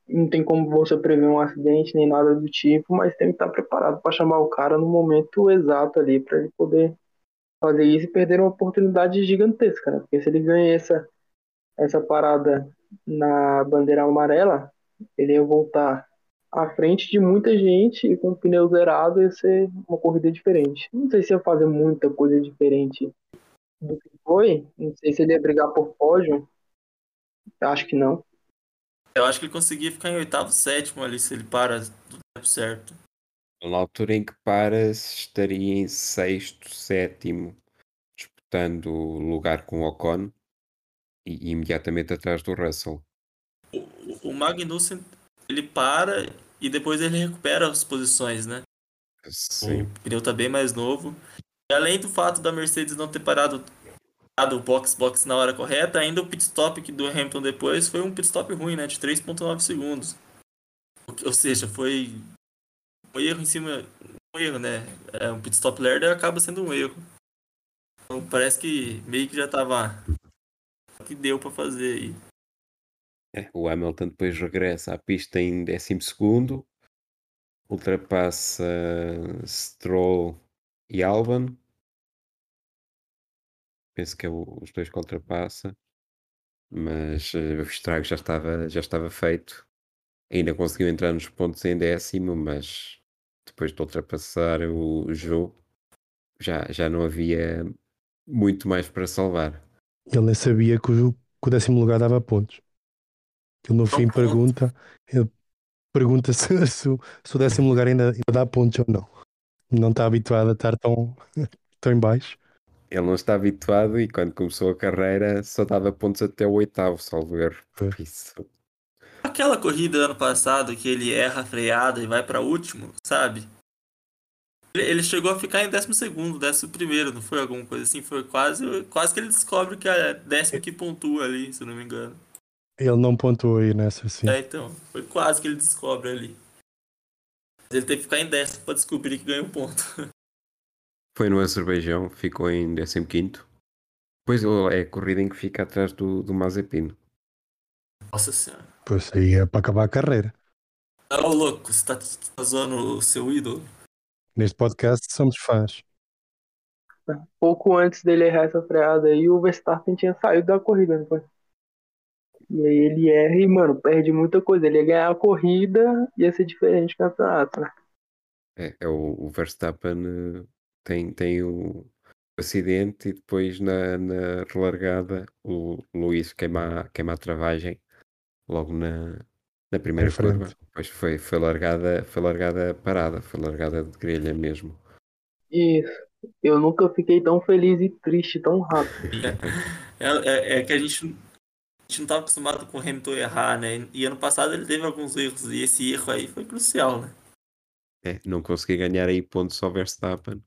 [SPEAKER 4] Não tem como você prever um acidente nem nada do tipo, mas tem que estar preparado para chamar o cara no momento exato ali, para ele poder fazer isso e perder uma oportunidade gigantesca, né? Porque se ele ganha essa, essa parada na bandeira amarela, ele ia voltar à frente de muita gente e com o pneu zerado ia ser uma corrida diferente. Não sei se ia fazer muita coisa diferente do que foi. Não sei se ele ia brigar por pódio. Acho que não.
[SPEAKER 3] Eu acho que ele conseguia ficar em oitavo, sétimo ali se ele para do tempo certo.
[SPEAKER 1] Na altura em que para, estaria em sexto, sétimo, disputando lugar com o Ocon e, imediatamente atrás do Russell.
[SPEAKER 3] O, o Magnussen ele para e depois ele recupera as posições, né?
[SPEAKER 1] Sim.
[SPEAKER 3] O pneu tá bem mais novo. E além do fato da Mercedes não ter parado o box box na hora correta, ainda o pit stop do Hamilton depois foi um pit stop ruim, né? De 3.9 segundos. Ou seja, foi um erro em cima. Um erro, né? É, um pit stop lerdo acaba sendo um erro. Então, parece que meio que já tava que deu para fazer aí.
[SPEAKER 1] É, o Hamilton depois regressa à pista em 12, ultrapassa Stroll e Albon. Penso que é os dois que ultrapassa, mas uh, o estrago já estava, já estava feito. Ainda conseguiu entrar nos pontos em décimo, mas depois de ultrapassar o jogo, já, já não havia muito mais para salvar.
[SPEAKER 2] Ele nem sabia que o, que o décimo lugar dava pontos. Ele no fim pergunta, ele pergunta se, se, se, o décimo lugar ainda, ainda dá pontos ou não. Não está habituado a estar tão, tão em baixo.
[SPEAKER 1] Ele não está habituado e quando começou a carreira só dava pontos até o oitavo, salvo erro. Por isso.
[SPEAKER 3] Aquela corrida ano passado que ele erra a freada e vai para último, sabe? Ele, chegou a ficar em 12 segundo, 11 primeiro, não foi alguma coisa assim? Foi quase, quase que ele descobre que é décimo que pontua ali, se não me engano.
[SPEAKER 2] Ele não pontuou aí nessa, sim.
[SPEAKER 3] É, então, foi quase que ele descobre ali. Ele teve que ficar em décimo pra descobrir que ganhou um ponto.
[SPEAKER 1] Foi no Azerbaijão, ficou em 15. Pois é a corrida em que fica atrás do, do Mazepin.
[SPEAKER 3] Nossa senhora.
[SPEAKER 2] Pois aí é para acabar a carreira.
[SPEAKER 3] Ô, louco, você tá, tá zoando o seu ídolo?
[SPEAKER 2] Neste podcast somos fãs.
[SPEAKER 4] Pouco antes dele errar essa freada aí, o Verstappen tinha saído da corrida, não foi? E aí ele erra e, mano, perde muita coisa. Ele ia ganhar a corrida, ia ser diferente do campeonato, né?
[SPEAKER 1] É, é o, o Verstappen eh, tem, tem o acidente e depois na, na relargada o Luís queima, a- queima a travagem logo na, na primeira curva. Depois foi, foi largada, foi largada parada, foi largada de grelha mesmo.
[SPEAKER 4] Isso. Eu nunca fiquei tão feliz e triste tão rápido.
[SPEAKER 3] É, é- é que a gente, gente não tava acostumado com o Hamilton errar, né? E ano passado ele teve alguns erros, e esse erro aí foi crucial, né?
[SPEAKER 1] É, não consegui ganhar aí pontos ao Verstappen.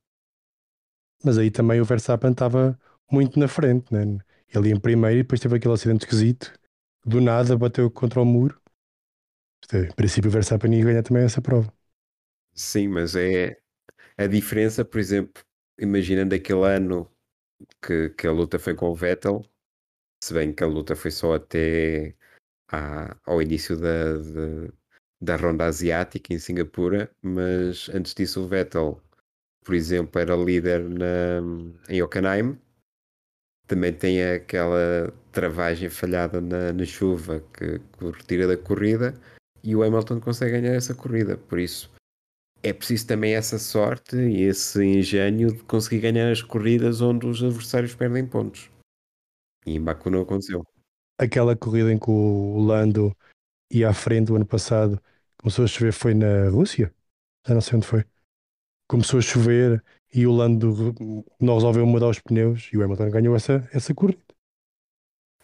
[SPEAKER 2] Mas aí também o Verstappen estava muito na frente, né? Ele em primeiro e depois teve aquele acidente esquisito. Do nada bateu contra o muro. É, Em princípio o Verstappen ia ganhar também essa prova.
[SPEAKER 1] Sim, mas é a diferença, por exemplo, imaginando aquele ano que, que a luta foi com o Vettel, se bem que a luta foi só até à- ao início da, da, da ronda asiática em Singapura, mas antes disso o Vettel, por exemplo, era líder na, em Hockenheim, também tem aquela travagem falhada na, na chuva que, que retira da corrida e o Hamilton consegue ganhar essa corrida, por isso é preciso também essa sorte e esse engenho de conseguir ganhar as corridas onde os adversários perdem pontos. E em Baku não aconteceu.
[SPEAKER 2] Aquela corrida em que o Lando ia à frente o ano passado, começou a chover, foi na Rússia? Já não sei onde foi. Começou a chover e o Lando não resolveu mudar os pneus e o Hamilton ganhou essa, essa corrida.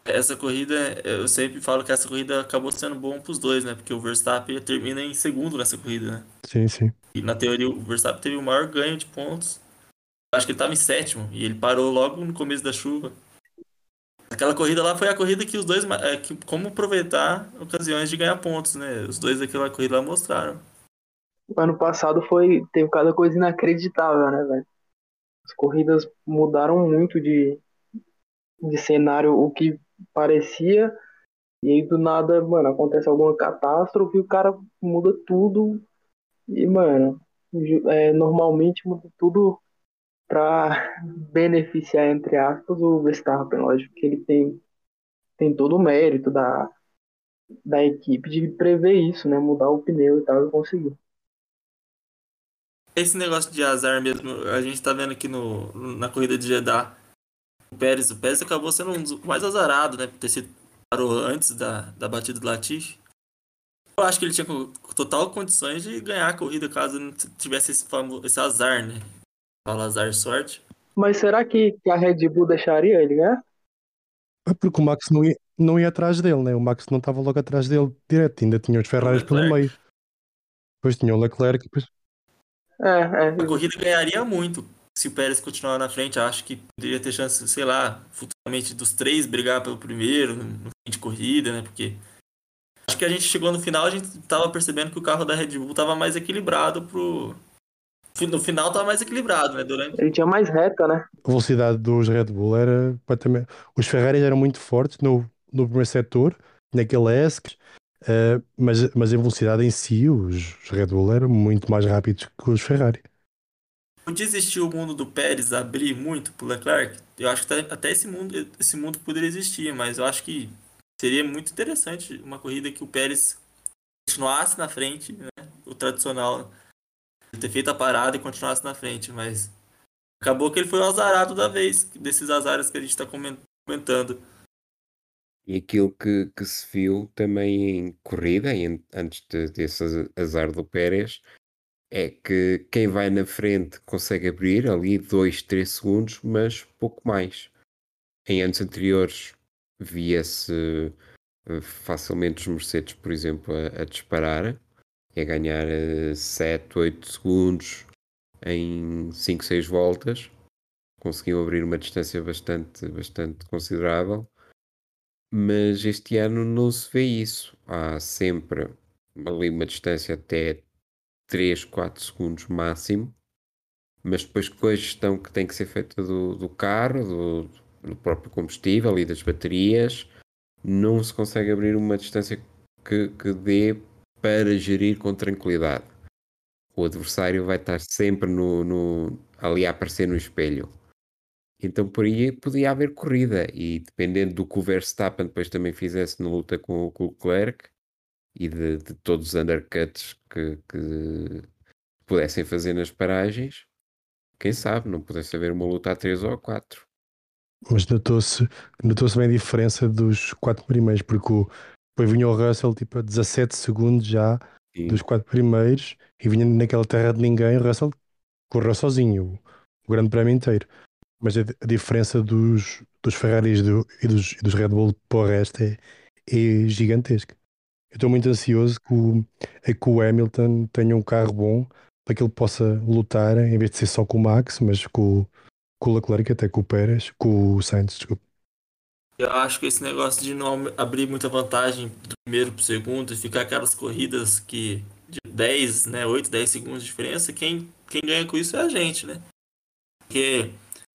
[SPEAKER 3] Essa corrida, eu sempre falo que essa corrida acabou sendo bom pros dois, né? Porque o Verstappen termina em segundo nessa corrida, né?
[SPEAKER 2] Sim, sim.
[SPEAKER 3] E na teoria o Verstappen teve o maior ganho de pontos. Acho que ele tava em sétimo e ele parou logo no começo da chuva. Aquela corrida lá foi a corrida que os dois. é, que, como aproveitar ocasiões de ganhar pontos, né? Os dois daquela corrida lá mostraram.
[SPEAKER 4] Ano passado foi. Teve cada coisa inacreditável, né, velho? As corridas mudaram muito de, de cenário, o que parecia. E aí do nada, mano, acontece alguma catástrofe e o cara muda tudo. E, mano, é, normalmente muda tudo pra beneficiar, entre aspas, o Verstappen, lógico que ele tem, tem todo o mérito da, da equipe de prever isso, né? Mudar o pneu e tal e conseguir.
[SPEAKER 3] Esse negócio de azar mesmo, a gente tá vendo aqui no, na corrida de Jeddah. O Pérez, o Pérez acabou sendo um dos mais azarados, né? Por ter sido parou antes da, da batida do Latifi. Eu acho que ele tinha total condições de ganhar a corrida caso não tivesse esse, famoso, esse azar, né? Fala azar e sorte.
[SPEAKER 4] Mas será que, a Red Bull deixaria ele ganhar?
[SPEAKER 2] É Porque o Max não ia, não ia atrás dele, né? O Max não estava logo atrás dele direto, ainda tinha os Ferraris pelo meio. Depois tinha o Leclerc, depois
[SPEAKER 4] É, é.
[SPEAKER 3] A corrida ganharia muito se o Pérez continuar na frente. Acho que poderia ter chance, sei lá, futuramente dos três brigar pelo primeiro no no fim de corrida, né? Porque acho que a gente chegou no final, a gente tava percebendo que o carro da Red Bull tava mais equilibrado pro. No final tava mais equilibrado, né? Durante.
[SPEAKER 4] Ele tinha mais reta, né?
[SPEAKER 2] a velocidade dos Red Bull era completamente. Os Ferraris eram muito fortes no, no primeiro setor, naquele ESC, eh, mas, mas em velocidade em si, os, os Red Bull eram muito mais rápidos que os Ferrari.
[SPEAKER 3] Podia existir o mundo do Pérez abrir muito pro Leclerc? Eu acho que até- até esse mundo, esse mundo poderia existir, mas eu acho que seria muito interessante uma corrida que o Pérez continuasse na frente, né? O tradicional, ter feito a parada e continuasse na frente, mas acabou que ele foi o azarado da vez, desses azares que a gente está comentando.
[SPEAKER 1] E aquilo que, que se viu também em corrida, em- antes de- desse az- azar do Pérez, é que quem vai na frente consegue abrir ali 2, 3 segundos, mas pouco mais. Em anos anteriores via-se eh, facilmente os Mercedes, por exemplo, a, a disparar a ganhar 7, 8 segundos, em 5, 6 voltas, conseguiam abrir uma distância bastante, bastante considerável, mas este ano não se vê isso. Há sempre ali uma distância até 3, 4 segundos máximo, mas depois com a gestão que tem que ser feita do, do carro, do, do próprio combustível e das baterias, não se consegue abrir uma distância que, que dê para gerir com tranquilidade. O adversário vai estar sempre no, no, ali a aparecer no espelho. Então por aí podia haver corrida e dependendo do que o Verstappen depois também fizesse na luta com, com o Leclerc e de, de, todos os undercuts que, que, pudessem fazer nas paragens, quem sabe não pudesse haver uma luta a 3 ou a 4.
[SPEAKER 2] Mas notou-se notou bem a diferença dos quatro primeiros, porque o, depois vinha o Russell tipo a 17 segundos já Sim. dos quatro primeiros e vinha naquela terra de ninguém, o Russell correu sozinho o, grande prémio inteiro. Mas a, a diferença dos, dos Ferraris do, e, dos, e dos Red Bull para o resto é, é gigantesca. Eu estou muito ansioso que o, é que o Hamilton tenha um carro bom para que ele possa lutar, em vez de ser só com o Max, mas com, com o Leclerc, até com o Pérez, com o Sainz, desculpa.
[SPEAKER 3] Eu acho que esse negócio de não abrir muita vantagem do primeiro para o segundo e ficar aquelas corridas que de 10, né, 8, 10 segundos de diferença, quem, quem ganha com isso é a gente, né? Porque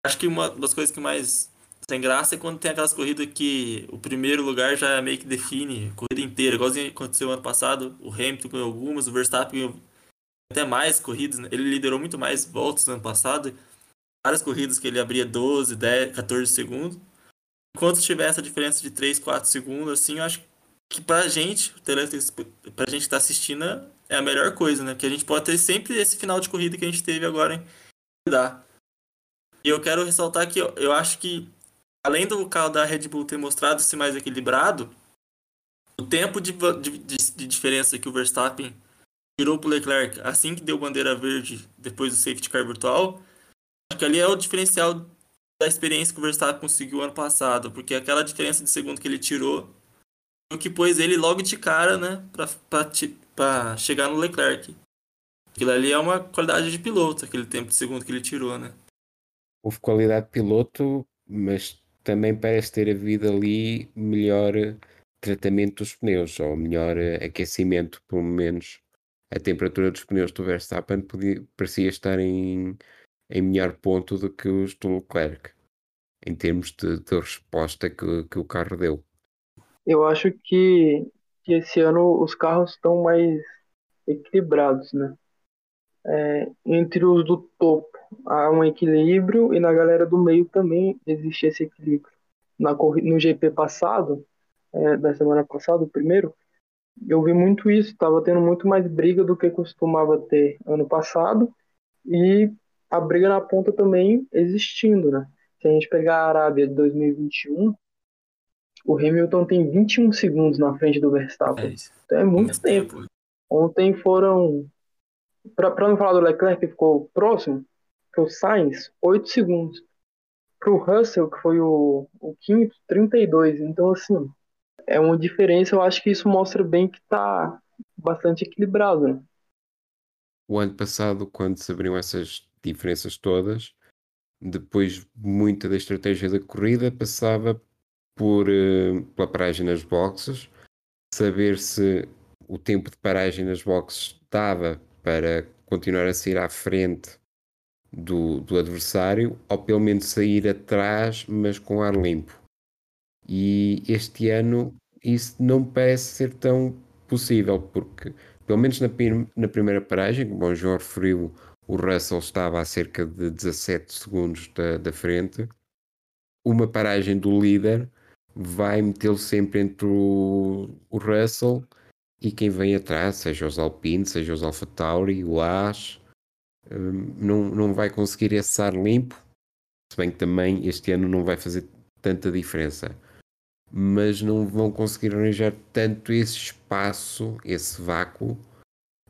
[SPEAKER 3] acho que uma das coisas que mais sem graça é quando tem aquelas corridas que o primeiro lugar já meio que define a corrida inteira, igualzinho aconteceu ano passado, o Hamilton ganhou algumas, o Verstappen ganhou até mais corridas, né? ele liderou muito mais voltas no ano passado, várias corridas que ele abria 12, 10, 14 segundos. Enquanto tiver essa diferença de 3, 4 segundos, assim, eu acho que pra gente, pra gente que tá assistindo, é a melhor coisa, né? Porque a gente pode ter sempre esse final de corrida que a gente teve agora em dar. E eu quero ressaltar que eu, eu acho que, além do carro da Red Bull ter mostrado ser mais equilibrado, o tempo de, de, de diferença que o Verstappen tirou pro Leclerc assim que deu bandeira verde depois do safety car virtual, acho que ali é o diferencial da experiência que o Verstappen conseguiu ano passado, porque aquela diferença de segundo que ele tirou o que pôs ele logo de cara, né, para chegar no Leclerc. Aquilo ali é uma qualidade de piloto, aquele tempo de segundo que ele tirou, né?
[SPEAKER 1] Houve qualidade de piloto, mas também parece ter havido ali melhor tratamento dos pneus, ou melhor aquecimento, pelo menos a temperatura dos pneus do Verstappen podia, parecia estar em, em melhor ponto do que os do Leclerc, em termos de, de resposta que, que o carro deu.
[SPEAKER 4] Eu acho que, que esse ano os carros estão mais equilibrados, né? É, entre os do topo há um equilíbrio e na galera do meio também existe esse equilíbrio. Na, no GP passado, é, da semana passada, o primeiro, eu vi muito isso, estava tendo muito mais briga do que costumava ter ano passado e a briga na ponta também existindo, né? Se a gente pegar a Arábia de 2021, o Hamilton tem 21 segundos na frente do Verstappen. É então é muito tempo. tempo. Ontem foram, para não falar do Leclerc que ficou próximo, para o Sainz, 8 segundos. Para o Russell, que foi o, o quinto, 32. Então, assim, é uma diferença. Eu acho que isso mostra bem que está bastante equilibrado. Né?
[SPEAKER 1] O ano passado, quando se abriram essas diferenças todas, depois muita da estratégia da corrida passava por, uh, pela paragem nas boxes, saber se o tempo de paragem nas boxes dava para continuar a sair à frente do, do adversário, ou pelo menos sair atrás, mas com ar limpo. E este ano isso não parece ser tão possível, porque, pelo menos na, na primeira paragem, como o João referiu, o Russell estava a cerca de 17 segundos da, da frente. Uma paragem do líder vai metê-lo sempre entre o, o, Russell e quem vem atrás, seja os Alpine, seja os Alpha Tauri, o As, hum, não, não vai conseguir esse ar limpo, se bem que também este ano não vai fazer tanta diferença mas não vão conseguir arranjar tanto esse espaço, esse vácuo,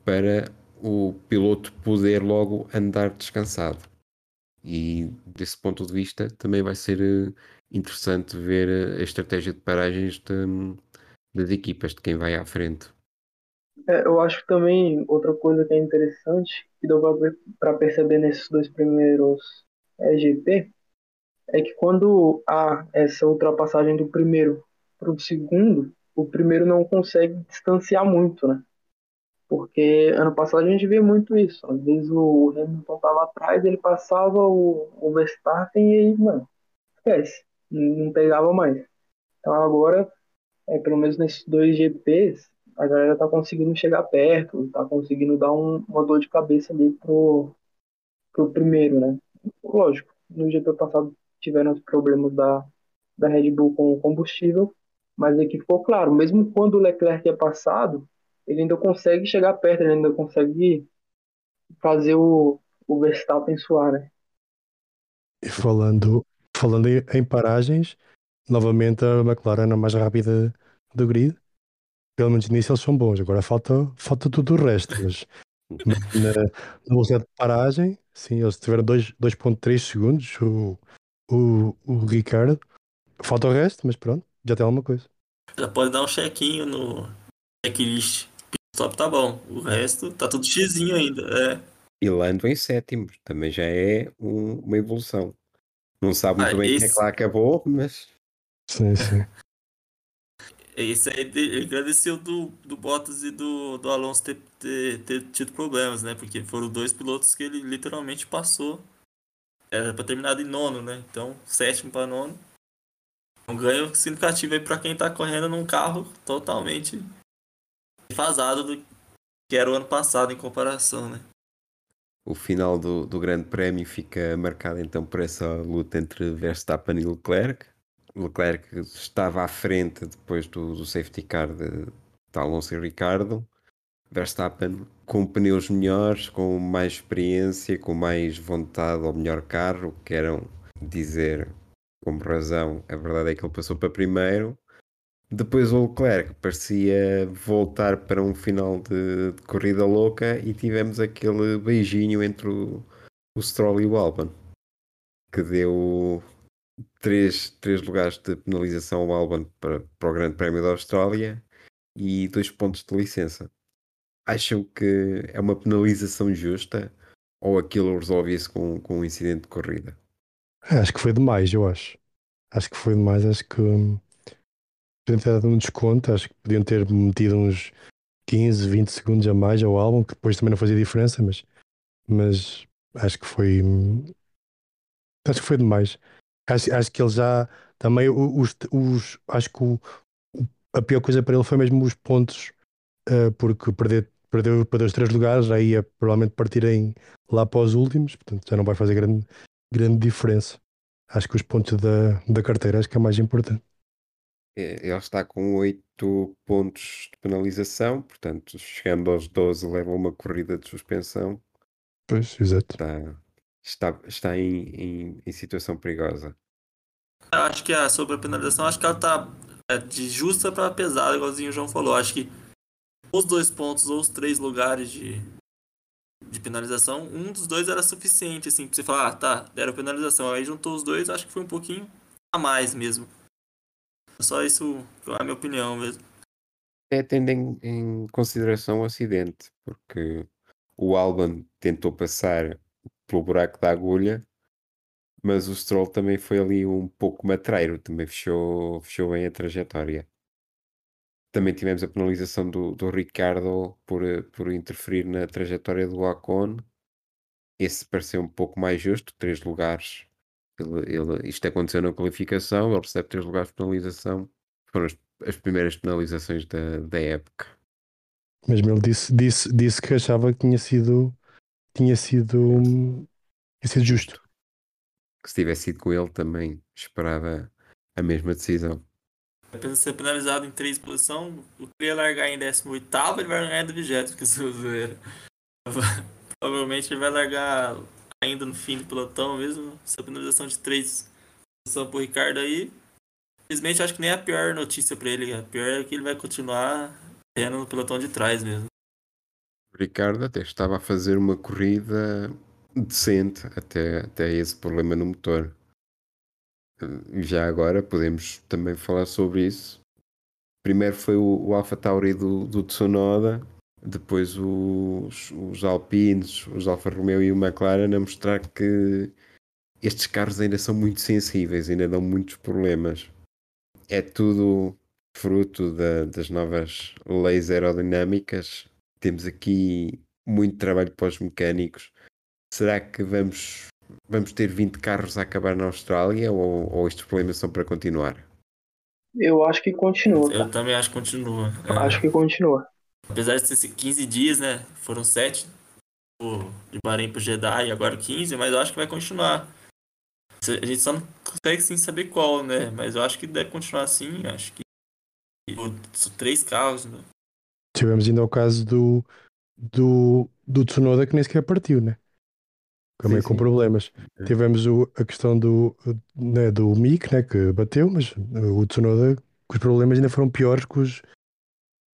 [SPEAKER 1] para o piloto poder logo andar descansado. E desse ponto de vista também vai ser eh, interessante ver a estratégia de paragens de, das equipas, de quem vai à frente.
[SPEAKER 4] É, eu acho que também outra coisa que é interessante, que deu para perceber nesses dois primeiros é, GP, é que quando há essa ultrapassagem do primeiro para o segundo, o primeiro não consegue distanciar muito, né? Porque ano passado a gente vê muito isso. Às vezes o Hamilton estava atrás, ele passava o, o Verstappen e aí, mano, esquece, não pegava mais. Então agora, é, pelo menos nesses dois GPs, a galera tá conseguindo chegar perto, tá conseguindo dar um, uma dor de cabeça ali pro, pro primeiro, né? Lógico, no GP passado tiveram os problemas da, da Red Bull com o combustível, mas aqui ficou claro, mesmo quando o Leclerc é passado, ele ainda consegue chegar perto, ele ainda consegue fazer o, o Verstappen suar, né?
[SPEAKER 2] E falando, falando em, paragens, novamente a McLaren é a mais rápida do grid. Pelo menos nisso eles são bons. Agora falta, falta tudo o resto. Mas na, na velocidade de paragem, sim, eles tiveram 2.3 segundos. O, o, o Ricardo. Falta o resto, mas pronto, já tem alguma coisa.
[SPEAKER 3] Já pode dar um chequinho no checklist. Stop tá bom. O resto tá tudo xizinho ainda. É.
[SPEAKER 1] E Lando em sétimo, também já é um, uma evolução. Não sabe muito ah, bem esse... quem é que lá acabou, mas.
[SPEAKER 2] Sim, sim.
[SPEAKER 3] Esse aí ele agradeceu do, do Bottas e do, do Alonso ter, ter, ter tido problemas, né? Porque foram dois pilotos que ele literalmente passou. Era pra terminar em nono, né? Então, sétimo para nono. Um ganho significativo aí pra quem tá correndo num carro totalmente defasado do que era o ano passado em comparação, né?
[SPEAKER 1] O final do, do Grande Prémio fica marcado então por essa luta entre Verstappen e Leclerc. Leclerc estava à frente depois do, do safety car de, de Alonso e Ricardo. Verstappen com pneus melhores, com mais experiência, com mais vontade ao melhor carro, queiram dizer como razão, a verdade é que ele passou para primeiro. Depois o Leclerc parecia voltar para um final de, de corrida louca e tivemos aquele beijinho entre o, o Stroll e o Albon que deu três, três lugares de penalização ao Albon para, para o Grande Prémio da Austrália e dois pontos de licença. Acham que é uma penalização justa ou aquilo resolve-se com, com um incidente de corrida?
[SPEAKER 2] Acho que foi demais, eu acho. Acho que foi demais, acho que hum, podiam ter dado um desconto, acho que podiam ter metido uns 15, 20 segundos a mais ao álbum, que depois também não fazia diferença, mas, mas acho que foi acho que foi demais. Acho, acho que ele já também os, os acho que o, a pior coisa para ele foi mesmo os pontos, uh, porque perder, perdeu, perdeu os três lugares, já ia provavelmente partir em, lá para os últimos, portanto já não vai fazer grande, grande diferença. Acho que os pontos da, da carteira acho que é mais importante.
[SPEAKER 1] É, ele está com 8 pontos de penalização, portanto, chegando aos 12, leva uma corrida de suspensão.
[SPEAKER 2] Pois, exato.
[SPEAKER 1] Está, está, está em, em, em situação perigosa.
[SPEAKER 3] Acho que a sobre a penalização, acho que ela está é, de justa para pesada, igualzinho o João falou. Acho que os dois pontos ou os três lugares de, de penalização, um dos dois era suficiente, assim, para você falar, ah, tá, deram penalização. Aí juntou os dois, acho que foi um pouquinho a mais mesmo. Só isso é a minha opinião mesmo.
[SPEAKER 1] É tendo em, em consideração o acidente, porque o Alban tentou passar pelo buraco da agulha, mas o Stroll também foi ali um pouco matreiro, também fechou, fechou bem a trajetória. Também tivemos a penalização do, do Ricardo por, por interferir na trajetória do Ocon. Esse pareceu um pouco mais justo, três lugares. Ele, ele, isto aconteceu na qualificação, ele recebe três lugares de penalização. Foram as, as primeiras penalizações da, da época.
[SPEAKER 2] Mesmo ele disse, disse, disse que achava que tinha sido tinha sido, tinha sido justo.
[SPEAKER 1] Que se tivesse sido com ele também esperava a mesma decisão.
[SPEAKER 3] Apesar de ser penalizado em três posições, o que ia largar em 18 ele vai largar em 20, porque se. Provavelmente ele vai largar ainda no fim do pelotão mesmo. Essa penalização de três posições pro Ricardo aí. Infelizmente acho que nem é a pior notícia para ele. A pior é que ele vai continuar tendo no pelotão de trás mesmo.
[SPEAKER 1] O Ricardo até estava a fazer uma corrida decente até, até esse problema no motor. Já agora podemos também falar sobre isso. Primeiro foi o, o Alpha Tauri do, do Tsunoda, depois os, os Alpines, os Alfa Romeo e o McLaren a mostrar que estes carros ainda são muito sensíveis, ainda dão muitos problemas. É tudo fruto da, das novas leis aerodinâmicas. Temos aqui muito trabalho para os mecânicos. Será que vamos, vamos ter 20 carros a acabar na Austrália ou, ou estes problemas são para continuar?
[SPEAKER 4] Eu acho que continua.
[SPEAKER 3] Eu também acho que continua.
[SPEAKER 4] Acho que continua.
[SPEAKER 3] Apesar de ser 15 dias, né? Foram 7 de Bahrein para Jeddah e agora 15, mas eu acho que vai continuar. A gente só não consegue sim saber qual, né? Mas eu acho que deve continuar assim. Acho que três carros. Né?
[SPEAKER 2] Tivemos ainda o caso do, do, do Tsunoda que nem sequer partiu, né? Também sim, com sim. problemas. É. Tivemos o, a questão do, né, do Mick, né, que bateu, mas o Tsunoda, os problemas ainda foram piores que os,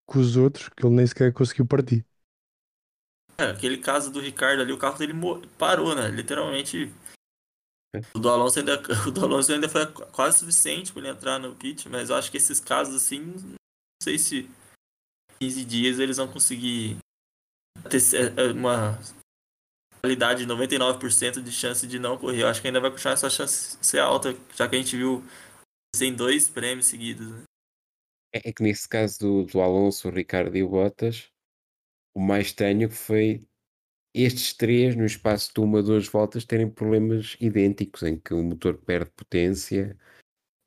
[SPEAKER 2] que os outros, que ele nem sequer conseguiu partir.
[SPEAKER 3] É, aquele caso do Ricardo ali, o carro dele parou, né? Literalmente. O do Alonso ainda, o do Alonso ainda foi quase suficiente para ele entrar no pit, mas eu acho que esses casos assim, não sei se 15 dias eles vão conseguir ter é, uma qualidade de 99% de chance de não correr. Eu acho que ainda vai continuar essa chance ser alta, já que a gente viu sem dois prêmios seguidos. Né?
[SPEAKER 1] É, é que nesse caso do, do Alonso, o Ricardo e o Bottas, o mais estranho foi estes três, no espaço de uma ou duas voltas, terem problemas idênticos, em que o motor perde potência,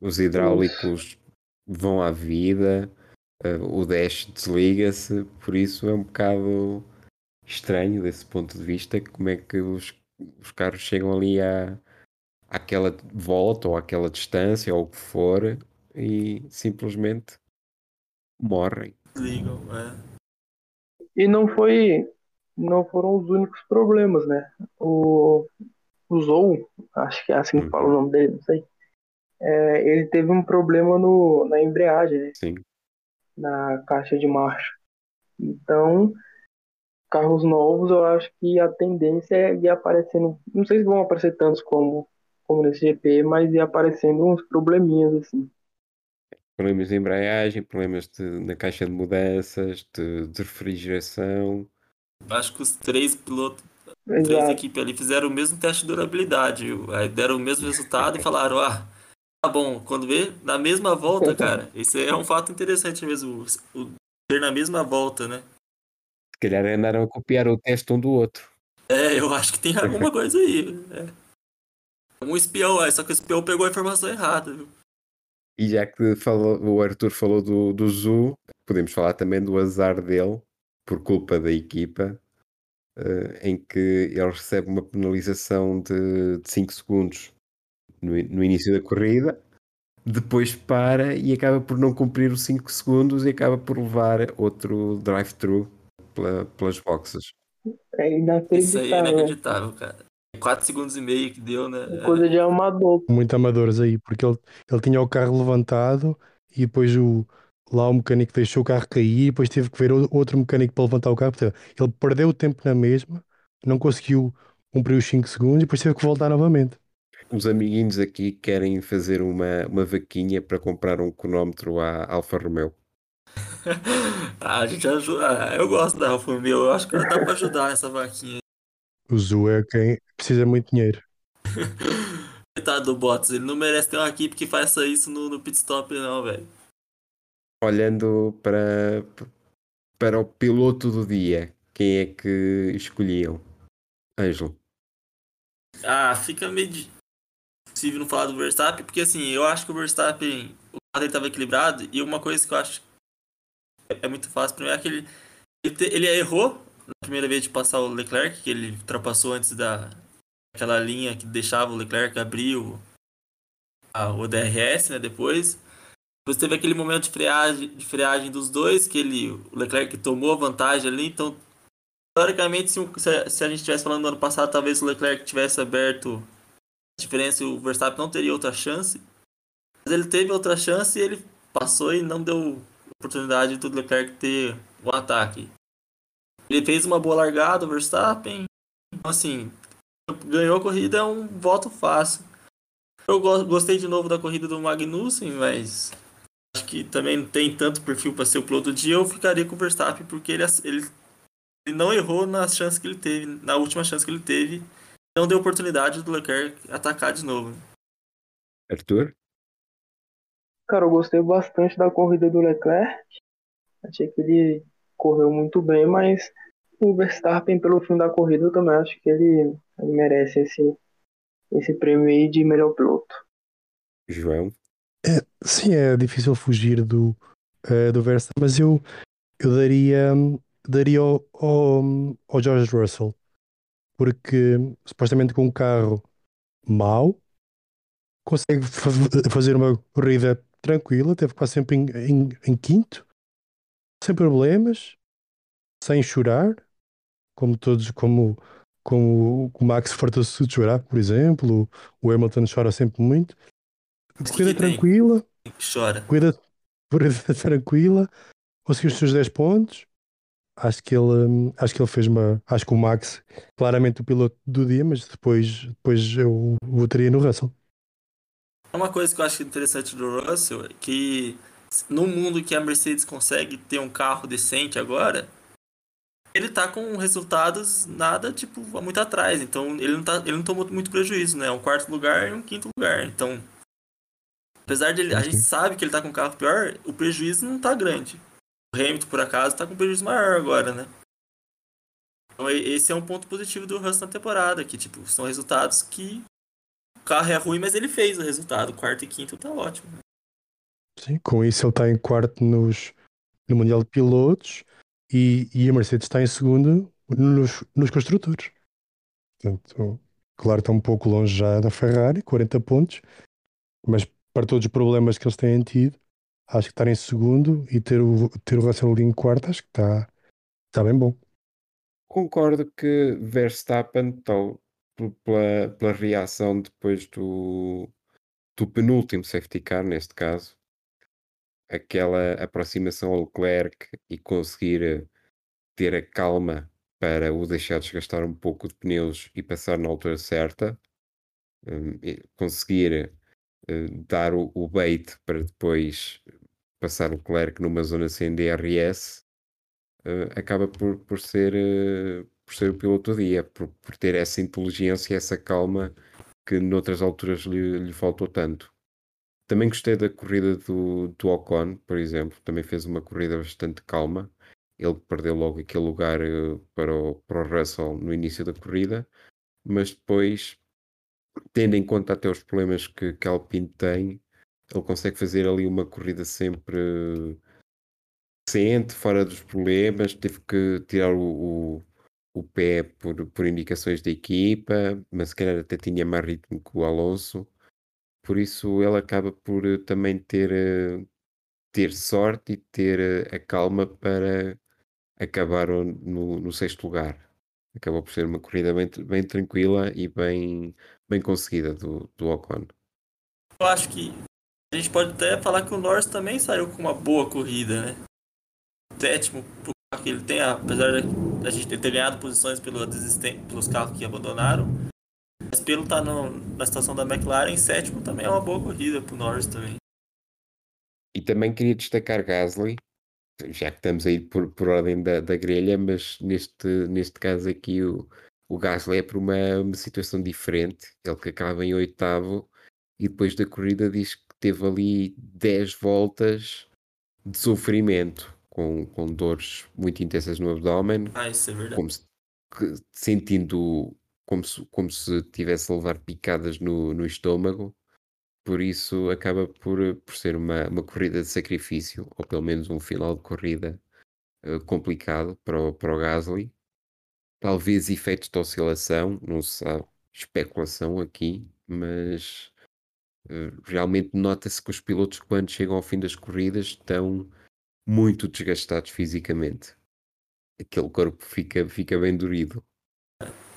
[SPEAKER 1] os hidráulicos vão à vida, uh, o dash desliga-se, por isso é um bocado estranho desse ponto de vista como é que os, os carros chegam ali à, àquela volta ou àquela distância ou o que for e simplesmente morrem.
[SPEAKER 3] Ligam, é.
[SPEAKER 4] E não foi. Não foram os únicos problemas, né? O, o Zou, acho que é assim que fala o nome dele, não sei. É, ele teve um problema no, na embreagem, né?
[SPEAKER 1] Sim.
[SPEAKER 4] Na caixa de marcha. Então, carros novos, eu acho que a tendência é ir aparecendo. Não sei se vão aparecer tantos como, como nesse GP, mas ir aparecendo uns probleminhas assim
[SPEAKER 1] problemas de embreagem, problemas de, na caixa de mudanças, de, de refrigeração.
[SPEAKER 3] Acho que os três pilotos, Exato. três equipes ali fizeram o mesmo teste de durabilidade. Aí deram o mesmo resultado e falaram, ah, tá bom, quando vê, na mesma volta, cara. Isso é um fato interessante mesmo, o, ter na mesma volta, né?
[SPEAKER 1] Se calhar andaram a copiar o teste um do outro.
[SPEAKER 3] É, eu acho que tem alguma coisa aí. É. Um espião, só que o espião pegou a informação errada, viu?
[SPEAKER 1] E já que falou, o Arthur falou do, do Zu, podemos falar também do azar dele, por culpa da equipa, uh, em que ele recebe uma penalização de 5 segundos no, no, início da corrida, depois para e acaba por não cumprir os 5 segundos e acaba por levar outro drive-thru pela, pelas boxes.
[SPEAKER 4] É inacreditável.
[SPEAKER 3] Isso aí é inacreditável, cara. 4 segundos e meio que deu, né?
[SPEAKER 4] Coisa de amador.
[SPEAKER 2] Muito amadores aí, porque ele, ele tinha o carro levantado e depois o, lá o mecânico deixou o carro cair e depois teve que ver outro mecânico para levantar o carro. Portanto, ele perdeu o tempo na mesma, não conseguiu cumprir os 5 segundos e depois teve que voltar novamente.
[SPEAKER 1] Os amiguinhos aqui querem fazer uma, uma vaquinha para comprar um cronómetro à Alfa Romeo.
[SPEAKER 3] ah, a gente ajuda. Ah, eu gosto da Alfa Romeo, eu acho que dá para ajudar essa vaquinha.
[SPEAKER 2] O Zu é quem precisa muito dinheiro.
[SPEAKER 3] Coitado do Bottas, ele não merece ter uma equipe que faça isso no, no pit stop, não, velho.
[SPEAKER 1] Olhando para, para o piloto do dia, quem é que escolhiam? Ângelo.
[SPEAKER 3] Ah, fica meio possível não falar do Verstappen, porque assim, eu acho que o Verstappen, o carro dele estava equilibrado, e uma coisa que eu acho é muito fácil para mim é que ele, ele, ele errou na primeira vez de passar o Leclerc, que ele ultrapassou antes da aquela linha que deixava o Leclerc abrir o, a, o DRS, né, depois. Depois teve aquele momento de freagem, de freagem dos dois, que ele, o Leclerc tomou a vantagem ali, então teoricamente se, se a gente estivesse falando no ano passado, talvez o Leclerc tivesse aberto a diferença o Verstappen não teria outra chance. Mas ele teve outra chance e ele passou e não deu oportunidade do Leclerc ter o ataque. Ele fez uma boa largada, o Verstappen. Então, assim, ganhou a corrida é um voto fácil. Eu gostei de novo da corrida do Magnussen, mas acho que também não tem tanto perfil para ser o piloto do dia. Eu ficaria com o Verstappen porque ele, ele ele não errou na chance que ele teve, na última chance que ele teve, não deu oportunidade do Leclerc atacar de novo.
[SPEAKER 1] Arthur?
[SPEAKER 4] Cara, eu gostei bastante da corrida do Leclerc. Achei que ele correu muito bem, mas o Verstappen, pelo fim da corrida, eu também acho que ele, ele merece esse, esse prêmio aí de melhor piloto.
[SPEAKER 1] João?
[SPEAKER 2] É, sim, é difícil fugir do, uh, do Verstappen, mas eu, eu daria, daria ao, ao, ao George Russell, porque supostamente com um carro mau consegue fazer uma corrida tranquila, teve quase sempre em, em, em quinto, sem problemas, sem chorar, como todos, como, como o Max fartou-se de chorar, por exemplo, o Hamilton chora sempre muito. Corrida tranquila,
[SPEAKER 3] chora.
[SPEAKER 2] Corrida, corrida tranquila, conseguiu os seus 10 pontos. Acho que ele, acho que ele fez uma. Acho que o Max, claramente o piloto do dia, mas depois, depois eu votaria no Russell.
[SPEAKER 3] Uma coisa que eu acho interessante do Russell é que no mundo que a Mercedes consegue ter um carro decente agora, ele tá com resultados nada, tipo, muito atrás. Então ele não, tá, ele não tomou muito prejuízo, né? Um quarto lugar e um quinto lugar. Então, apesar de ele, a gente sabe que ele tá com um carro pior, o prejuízo não tá grande. O Hamilton, por acaso, tá com um prejuízo maior agora, né? Então esse é um ponto positivo do Russell na temporada, que tipo, são resultados que o carro é ruim, mas ele fez o resultado. Quarto e quinto tá ótimo. Né?
[SPEAKER 2] Sim, com isso ele está em quarto nos, no Mundial de Pilotos e, e a Mercedes está em segundo nos, nos construtores. Portanto, claro, está um pouco longe já da Ferrari, 40 pontos, mas para todos os problemas que eles têm tido, acho que estar em segundo e ter o, ter o Russell em quarto, acho que está, está bem bom.
[SPEAKER 1] Concordo que Verstappen, tal, pela, pela reação depois do, do penúltimo safety car, neste caso, aquela aproximação ao Leclerc e conseguir eh, ter a calma para o deixar desgastar um pouco de pneus e passar na altura certa, um, conseguir uh, dar o, bait para depois passar o Leclerc numa zona sem DRS, uh, acaba por, por, ser, por ser o piloto do dia, por, por ter essa inteligência, essa calma que noutras alturas lhe, lhe faltou tanto. Também gostei da corrida do, do Ocon, por exemplo. Também fez uma corrida bastante calma. Ele perdeu logo aquele lugar uh, para, o, para o Russell no início da corrida, mas depois, tendo em conta até os problemas que, que Alpine tem, ele consegue fazer ali uma corrida sempre decente, fora dos problemas. Teve que tirar o, o, o pé por, por indicações da equipa, mas se calhar até tinha mais ritmo que o Alonso por isso ele acaba por eh, também ter, eh, ter sorte e ter eh, a calma para acabar no, no sexto lugar. Acabou por ser uma corrida bem, bem tranquila e bem, bem conseguida do, do Ocon.
[SPEAKER 3] Eu acho que a gente pode até falar que o Norris também saiu com uma boa corrida, né? Sétimo que ele tem, apesar da gente ter ganhado posições pelo pelos carros que abandonaram, mas pelo estar tá na situação da McLaren, sétimo também é uma boa corrida pro Norris também.
[SPEAKER 1] E também queria destacar Gasly, já que estamos aí por, por ordem da, da grelha, mas neste, neste caso aqui o, o Gasly é por uma, uma situação diferente. Ele que acaba em oitavo e depois da corrida diz que teve ali 10 voltas de sofrimento, com, com dores muito intensas no abdômen.
[SPEAKER 3] Ah, isso é verdade.
[SPEAKER 1] Como se, que, sentindo como se, como se tivesse a levar picadas no, no estômago, por isso acaba por, por ser uma, uma corrida de sacrifício, ou pelo menos um final de corrida uh, complicado para o, para o Gasly. Talvez efeitos de oscilação, não se sabe, especulação aqui, mas uh, realmente nota-se que os pilotos, quando chegam ao fim das corridas, estão muito desgastados fisicamente. Aquele corpo fica, fica bem dorido.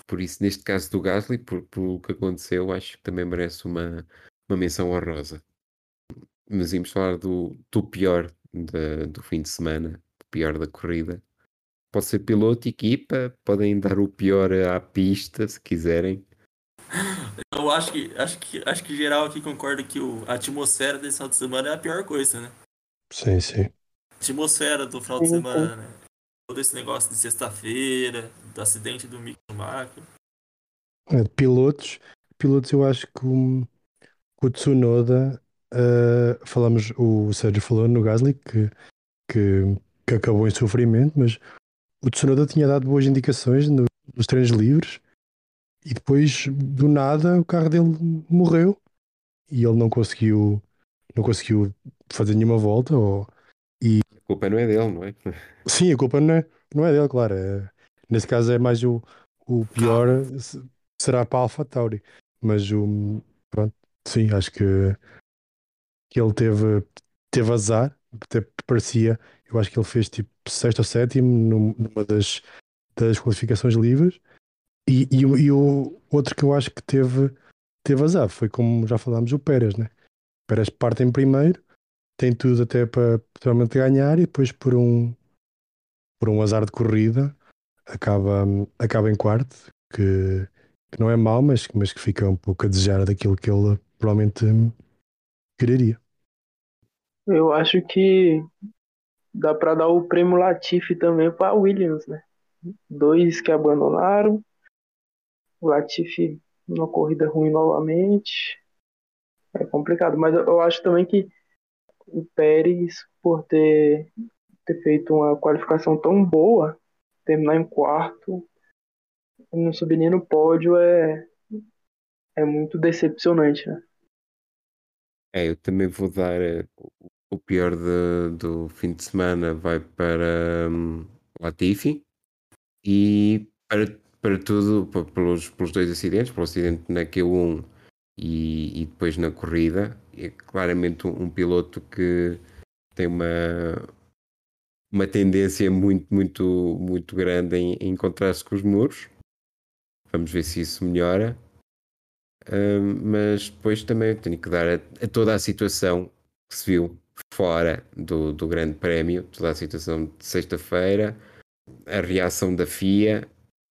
[SPEAKER 1] Por isso, neste caso do Gasly, por, por o que aconteceu, acho que também merece uma, uma menção honrosa. Mas íamos falar do, do pior da, do fim de semana, do pior da corrida. Pode ser piloto, equipa, podem dar o pior à pista se quiserem.
[SPEAKER 3] Eu acho que acho que acho que geral aqui concorda que o, a atmosfera desse final de semana é a pior coisa, né?
[SPEAKER 2] Sim, sim.
[SPEAKER 3] A atmosfera do final de semana, né? Todo esse negócio de sexta-feira, do acidente do Mick Schumacher.
[SPEAKER 2] É, pilotos, pilotos eu acho que o, o Tsunoda, uh, falamos, o Sérgio falou no Gasly que, que, que, acabou em sofrimento, mas o Tsunoda tinha dado boas indicações no, nos treinos livres e depois do nada o carro dele morreu e ele não conseguiu não conseguiu fazer nenhuma volta ou,
[SPEAKER 1] culpa não é dele, não é?
[SPEAKER 2] Sim, a culpa não é, não é dele, claro. É, nesse caso é mais o, o pior será para a Alpha Tauri. Mas o pronto, sim, acho que, que ele teve, teve azar, até parecia, eu acho que ele fez tipo sexto ou sétimo numa das, das qualificações livres. E, e, e, o outro que eu acho que teve, teve azar foi como já falámos, o Pérez, né? O Pérez parte em primeiro, tem tudo até para totalmente ganhar e depois por um por um azar de corrida acaba, acaba em quarto, que, que não é mau, mas, mas que fica um pouco a desejar daquilo que ele provavelmente quereria.
[SPEAKER 4] Eu acho que dá para dar o prêmio Latifi também para Williams, né? Dois que abandonaram, o Latifi numa corrida ruim novamente. É complicado, mas eu acho também que o Pérez, por ter, ter feito uma qualificação tão boa, terminar em quarto, não subir nem no pódio é, é muito decepcionante, né?
[SPEAKER 1] É, eu também vou dar eh, o pior de, do fim de semana vai para um, Latifi e para, para tudo, pelos, pelos dois acidentes, pelo acidente na Q1 e, e depois na corrida, é claramente um, um piloto que tem uma, uma tendência muito, muito, muito grande em, em encontrar-se com os muros. Vamos ver se isso melhora. mas depois também tenho que dar a, a, toda a situação que se viu fora do, do Grande Prémio, toda a situação de sexta-feira, a reação da FIA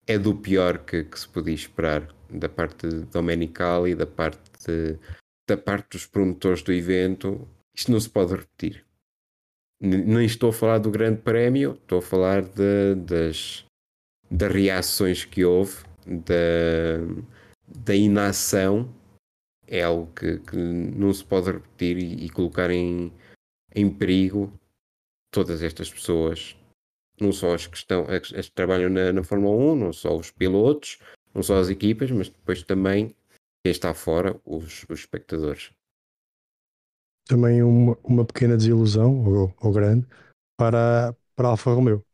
[SPEAKER 1] é do pior que, que se podia esperar da parte de Domenicali, da parte de, da parte dos promotores do evento. Isto não se pode repetir nem estou a falar do Grande Prémio, estou a falar de, das, das reações que houve, da, da inação, é algo que, que não se pode repetir e, e, colocar em, em perigo todas estas pessoas, não só as que, estão, as, as que trabalham na, na Fórmula 1, não só os pilotos, não só as equipas, mas depois também quem está fora, os, os espectadores
[SPEAKER 2] também uma, uma pequena desilusão, ou, ou grande, para, para a Alfa Romeo,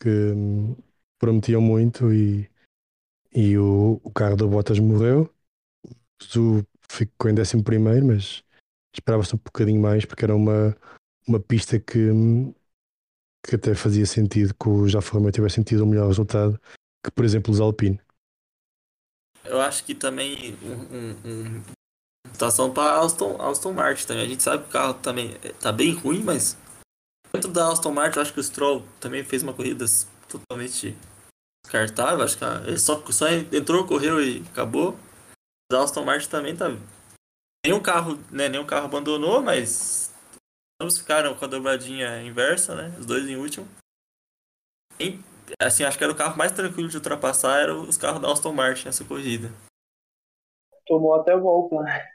[SPEAKER 2] que hum, prometiam muito e, e o, o carro da Bottas morreu. O ficou em 11 primeiro, mas esperava-se um bocadinho mais porque era uma, uma pista que, hum, que até fazia sentido que o Alfa Romeo tivesse sentido um melhor resultado que, por exemplo, os Alpine.
[SPEAKER 3] Eu acho que também um, um, Situação para Aston, Aston Martin também. A gente sabe que o carro também tá bem ruim, mas dentro da Aston Martin, eu acho que o Stroll também fez uma corrida totalmente descartável. Acho que ele só, só entrou, correu e acabou. A Aston Martin também tá. Nenhum carro, né? Nenhum carro abandonou, mas ambos ficaram com a dobradinha inversa, né? Os dois em último. Assim, acho que era o carro mais tranquilo de ultrapassar, eram os carros da Aston Martin nessa corrida.
[SPEAKER 4] Tomou até volta, né?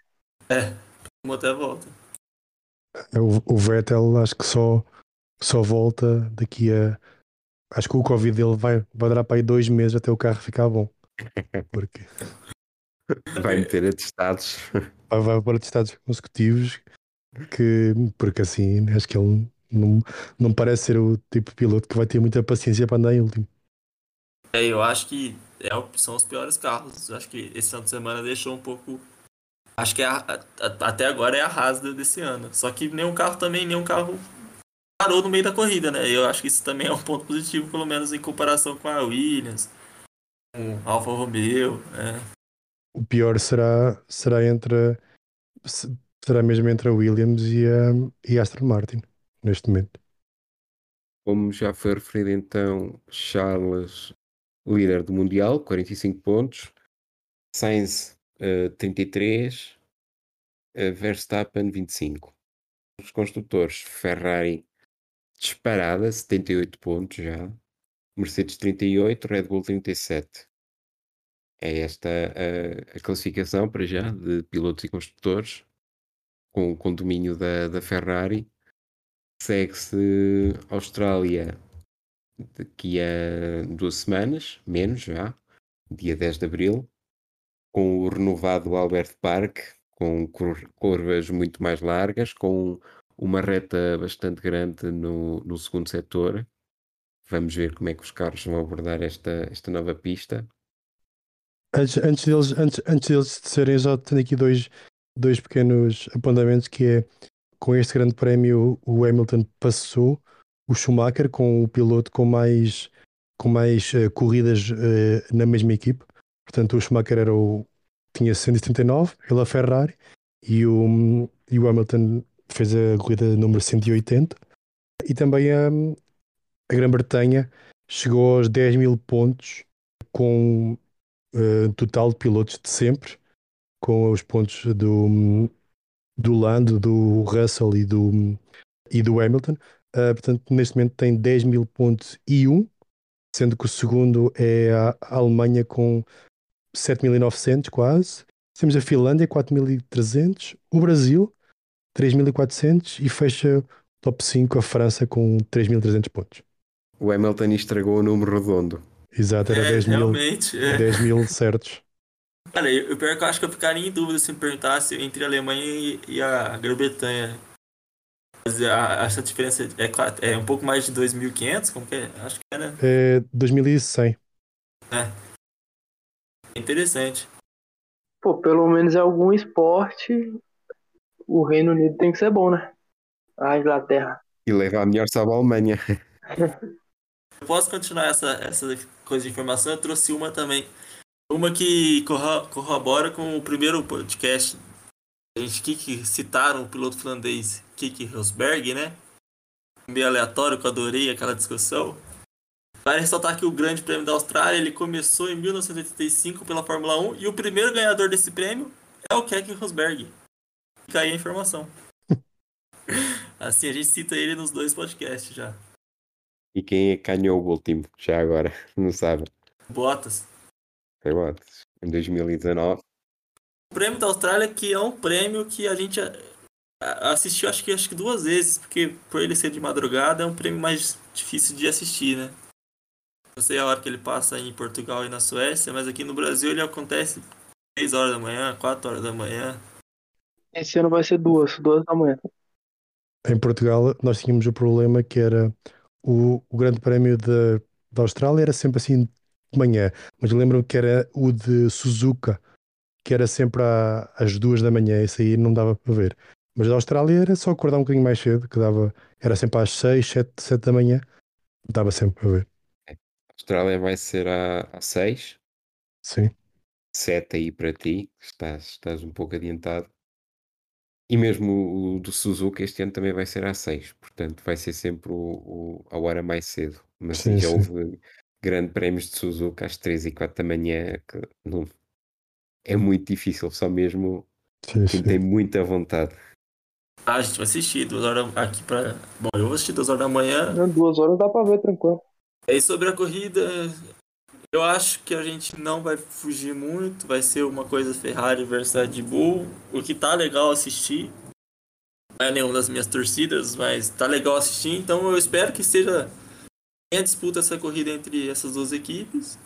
[SPEAKER 3] É, tomou até volta.
[SPEAKER 2] É, o, o Vettel acho que só, só volta daqui a. Acho que o Covid dele vai, vai durar para aí dois meses até o carro ficar bom. Porque.
[SPEAKER 1] Vai meter atestados.
[SPEAKER 2] Vai, vai pôr atestados consecutivos. Que, porque assim, acho que ele não, não parece ser o tipo de piloto que vai ter muita paciência para andar em último.
[SPEAKER 3] É, eu acho que é, são os piores carros. Eu acho que esse ano de semana deixou um pouco Acho que é a, a, até agora é a Haas desse ano. Só que nenhum carro também, nenhum carro parou no meio da corrida, né? Eu acho que isso também é um ponto positivo, pelo menos em comparação com a Williams, com a Alfa Romeo. Né?
[SPEAKER 2] O pior será, será entre será mesmo entre a Williams e a, e a Aston Martin, neste momento.
[SPEAKER 1] Como já foi referido então, Charles, líder do Mundial, 45 pontos. Sainz 33, uh, Verstappen 25. Os construtores, Ferrari disparada, 78 pontos já. Mercedes 38, Red Bull 37. É esta a, a classificação para já de pilotos e construtores, com, com domínio da, da Ferrari. Segue-se Austrália daqui a duas semanas, menos já, dia 10 de abril, com o renovado Albert Park, com curvas muito mais largas, com uma reta bastante grande no, no segundo setor. Vamos ver como é que os carros vão abordar esta, esta nova pista.
[SPEAKER 2] Antes, antes, deles, antes, antes deles serem, já tenho aqui dois, dois pequenos apontamentos que é com este grande prémio o Hamilton passou o Schumacher com o piloto com mais, com mais uh, corridas uh, na mesma equipe. Portanto, o Schumacher era o, tinha 179, ele a Ferrari, e o, e o Hamilton fez a corrida número 180. E também a, a Grã-Bretanha chegou aos 10 mil pontos com uh, total de pilotos de sempre, com os pontos do, do Lando, do Russell e do, e do Hamilton. Uh, portanto, neste momento tem 10 mil pontos e um, sendo que o segundo é a Alemanha com 7.900 quase. Temos a Finlândia 4.300, o Brasil 3.400 e fecha top 5 a França com 3.300 pontos.
[SPEAKER 1] O Hamilton estragou o número redondo.
[SPEAKER 2] Exato, era
[SPEAKER 3] É,
[SPEAKER 2] 10 mil,
[SPEAKER 3] realmente. é.
[SPEAKER 2] 10 mil certos.
[SPEAKER 3] Cara, eu, pior que eu acho que eu ficaria em dúvida se me perguntasse entre a Alemanha e, e a Grã-Bretanha. Mas a- essa diferença é, é um pouco mais de 2.500, como que é? Acho que é, né?
[SPEAKER 2] É 2100.
[SPEAKER 3] É interessante.
[SPEAKER 4] Pô, pelo menos em algum esporte, o Reino Unido tem que ser bom, né? A Inglaterra.
[SPEAKER 1] E leva a melhor salva a Alemanha.
[SPEAKER 3] Eu posso continuar essa, essa coisa de informação? Eu trouxe uma também. Uma que corro- corrobora com o primeiro podcast. A gente que, que citaram o piloto finlandês Kiki Rosberg, né? Meio aleatório, que eu adorei aquela discussão. Vale ressaltar que o Grande Prêmio da Austrália ele começou em 1985 pela Fórmula 1 e o primeiro ganhador desse prêmio é o Keke Rosberg. Fica aí a informação. assim, a gente cita ele nos dois podcasts já.
[SPEAKER 1] E quem é o último? Já agora, não sabe.
[SPEAKER 3] Bottas.
[SPEAKER 1] Em 2019.
[SPEAKER 3] O prêmio da Austrália que é um prêmio que a gente assistiu acho que acho que duas vezes, porque por ele ser de madrugada é um prêmio mais difícil de assistir, né? Não sei a hora que ele passa em Portugal e na Suécia, mas aqui no Brasil ele acontece 6 horas da manhã, 4 horas da manhã.
[SPEAKER 4] Esse ano vai ser duas, duas da manhã.
[SPEAKER 2] Em Portugal, nós tínhamos o problema que era o, o Grande Prémio da da Austrália era sempre assim de manhã, mas lembro-me que era o de Suzuka, que era sempre à- às duas da manhã, esse aí não dava para ver. Mas da Austrália era só acordar um bocadinho mais cedo, que dava, era sempre às seis, sete, sete da manhã, dava sempre para ver.
[SPEAKER 1] A Austrália vai ser a 6.
[SPEAKER 2] Sim,
[SPEAKER 1] 7 aí para ti. Estás, estás um pouco adiantado. E mesmo o do Suzuka este ano também vai ser às 6. Portanto, vai ser sempre o, o- a hora mais cedo. Mas
[SPEAKER 2] Sim,
[SPEAKER 1] já
[SPEAKER 2] sim.
[SPEAKER 1] houve grandes prémios de Suzuka às 3 e 4 da manhã. Que não, é muito difícil. Só mesmo
[SPEAKER 2] sim,
[SPEAKER 1] quem
[SPEAKER 2] sim.
[SPEAKER 1] tem muita vontade.
[SPEAKER 3] Ah, a gente vai assistir duas horas aqui para. Bom, eu vou assistir duas horas da manhã.
[SPEAKER 4] Não, Duas horas dá pra ver tranquilo.
[SPEAKER 3] E sobre a corrida, eu acho que a gente não vai fugir muito. Vai ser uma coisa Ferrari versus Red Bull. O que tá legal assistir. Não é nenhuma das minhas torcidas, mas tá legal assistir. Então eu espero que seja tenha disputa essa corrida entre essas duas equipes.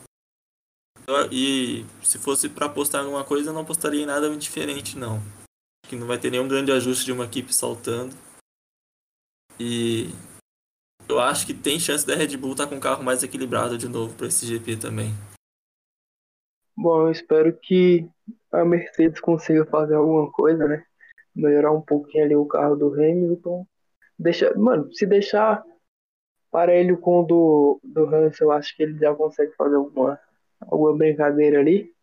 [SPEAKER 3] E se fosse para apostar alguma coisa, eu não apostaria em nada diferente, não. Que não vai ter nenhum grande ajuste de uma equipe saltando. E eu acho que tem chance da Red Bull estar com um carro mais equilibrado de novo para esse GP também.
[SPEAKER 4] Bom, eu espero que a Mercedes consiga fazer alguma coisa, né? Melhorar um pouquinho ali o carro do Hamilton. Deixa, mano, se deixar parelho com o do, do Hans, eu acho que ele já consegue fazer alguma, alguma brincadeira ali.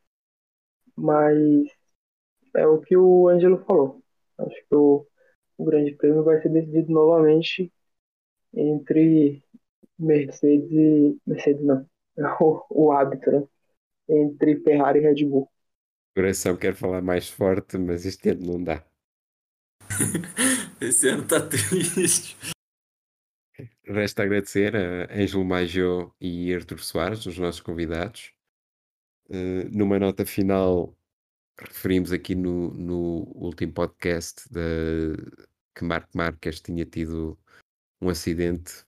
[SPEAKER 4] Mas é o que o Ângelo falou. Acho que o, o Grande Prêmio vai ser decidido novamente entre Mercedes e. Mercedes não. O, o hábito, né? Entre Ferrari e Red Bull.
[SPEAKER 1] O coração quer falar mais forte, mas este ano não dá.
[SPEAKER 3] Esse ano tá triste.
[SPEAKER 1] Resta agradecer a Ângelo Major e Artur Soares, os nossos convidados. Uh, numa nota final, referimos aqui no, no último podcast de, que Marco Marques tinha tido um acidente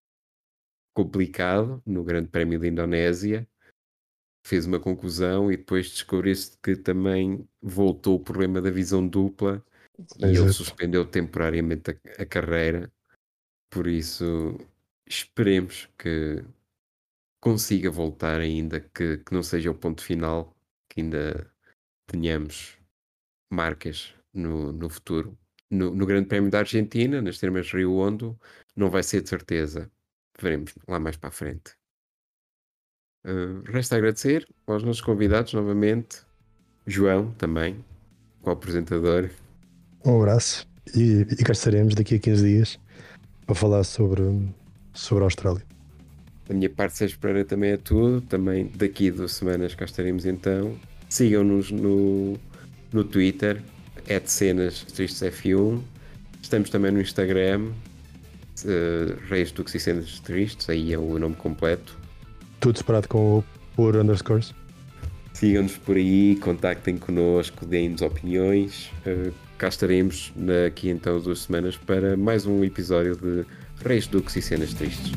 [SPEAKER 1] complicado no Grande Prémio da Indonésia. Fez uma conclusão e depois descobriu-se que também voltou o problema da visão dupla e ele suspendeu temporariamente a, a carreira. Por isso, esperemos que consiga voltar ainda, que, que não seja o ponto final, que ainda tenhamos marcas no, no futuro. No, no Grande Prémio da Argentina, nas termas Rio Hondo, não vai ser de certeza. Veremos lá mais para a frente. Uh, resta agradecer aos nossos convidados novamente. João também, o apresentador.
[SPEAKER 2] Um abraço e, e cá estaremos daqui a 15 dias para falar sobre, sobre a Austrália.
[SPEAKER 1] Da minha parte, Sérgio Pereira também é tudo. Também daqui a duas semanas cá estaremos então. Sigam-nos no, no Twitter, é de cenas tristes F1. Estamos também no Instagram, uh, Reis do que cenas tristes, aí é o nome completo.
[SPEAKER 2] Tudo separado com o por underscores.
[SPEAKER 1] Sigam-nos por aí, contactem connosco, deem-nos opiniões. Uh, cá estaremos daqui então duas semanas para mais um episódio de Reis, Duques e Cenas Tristes.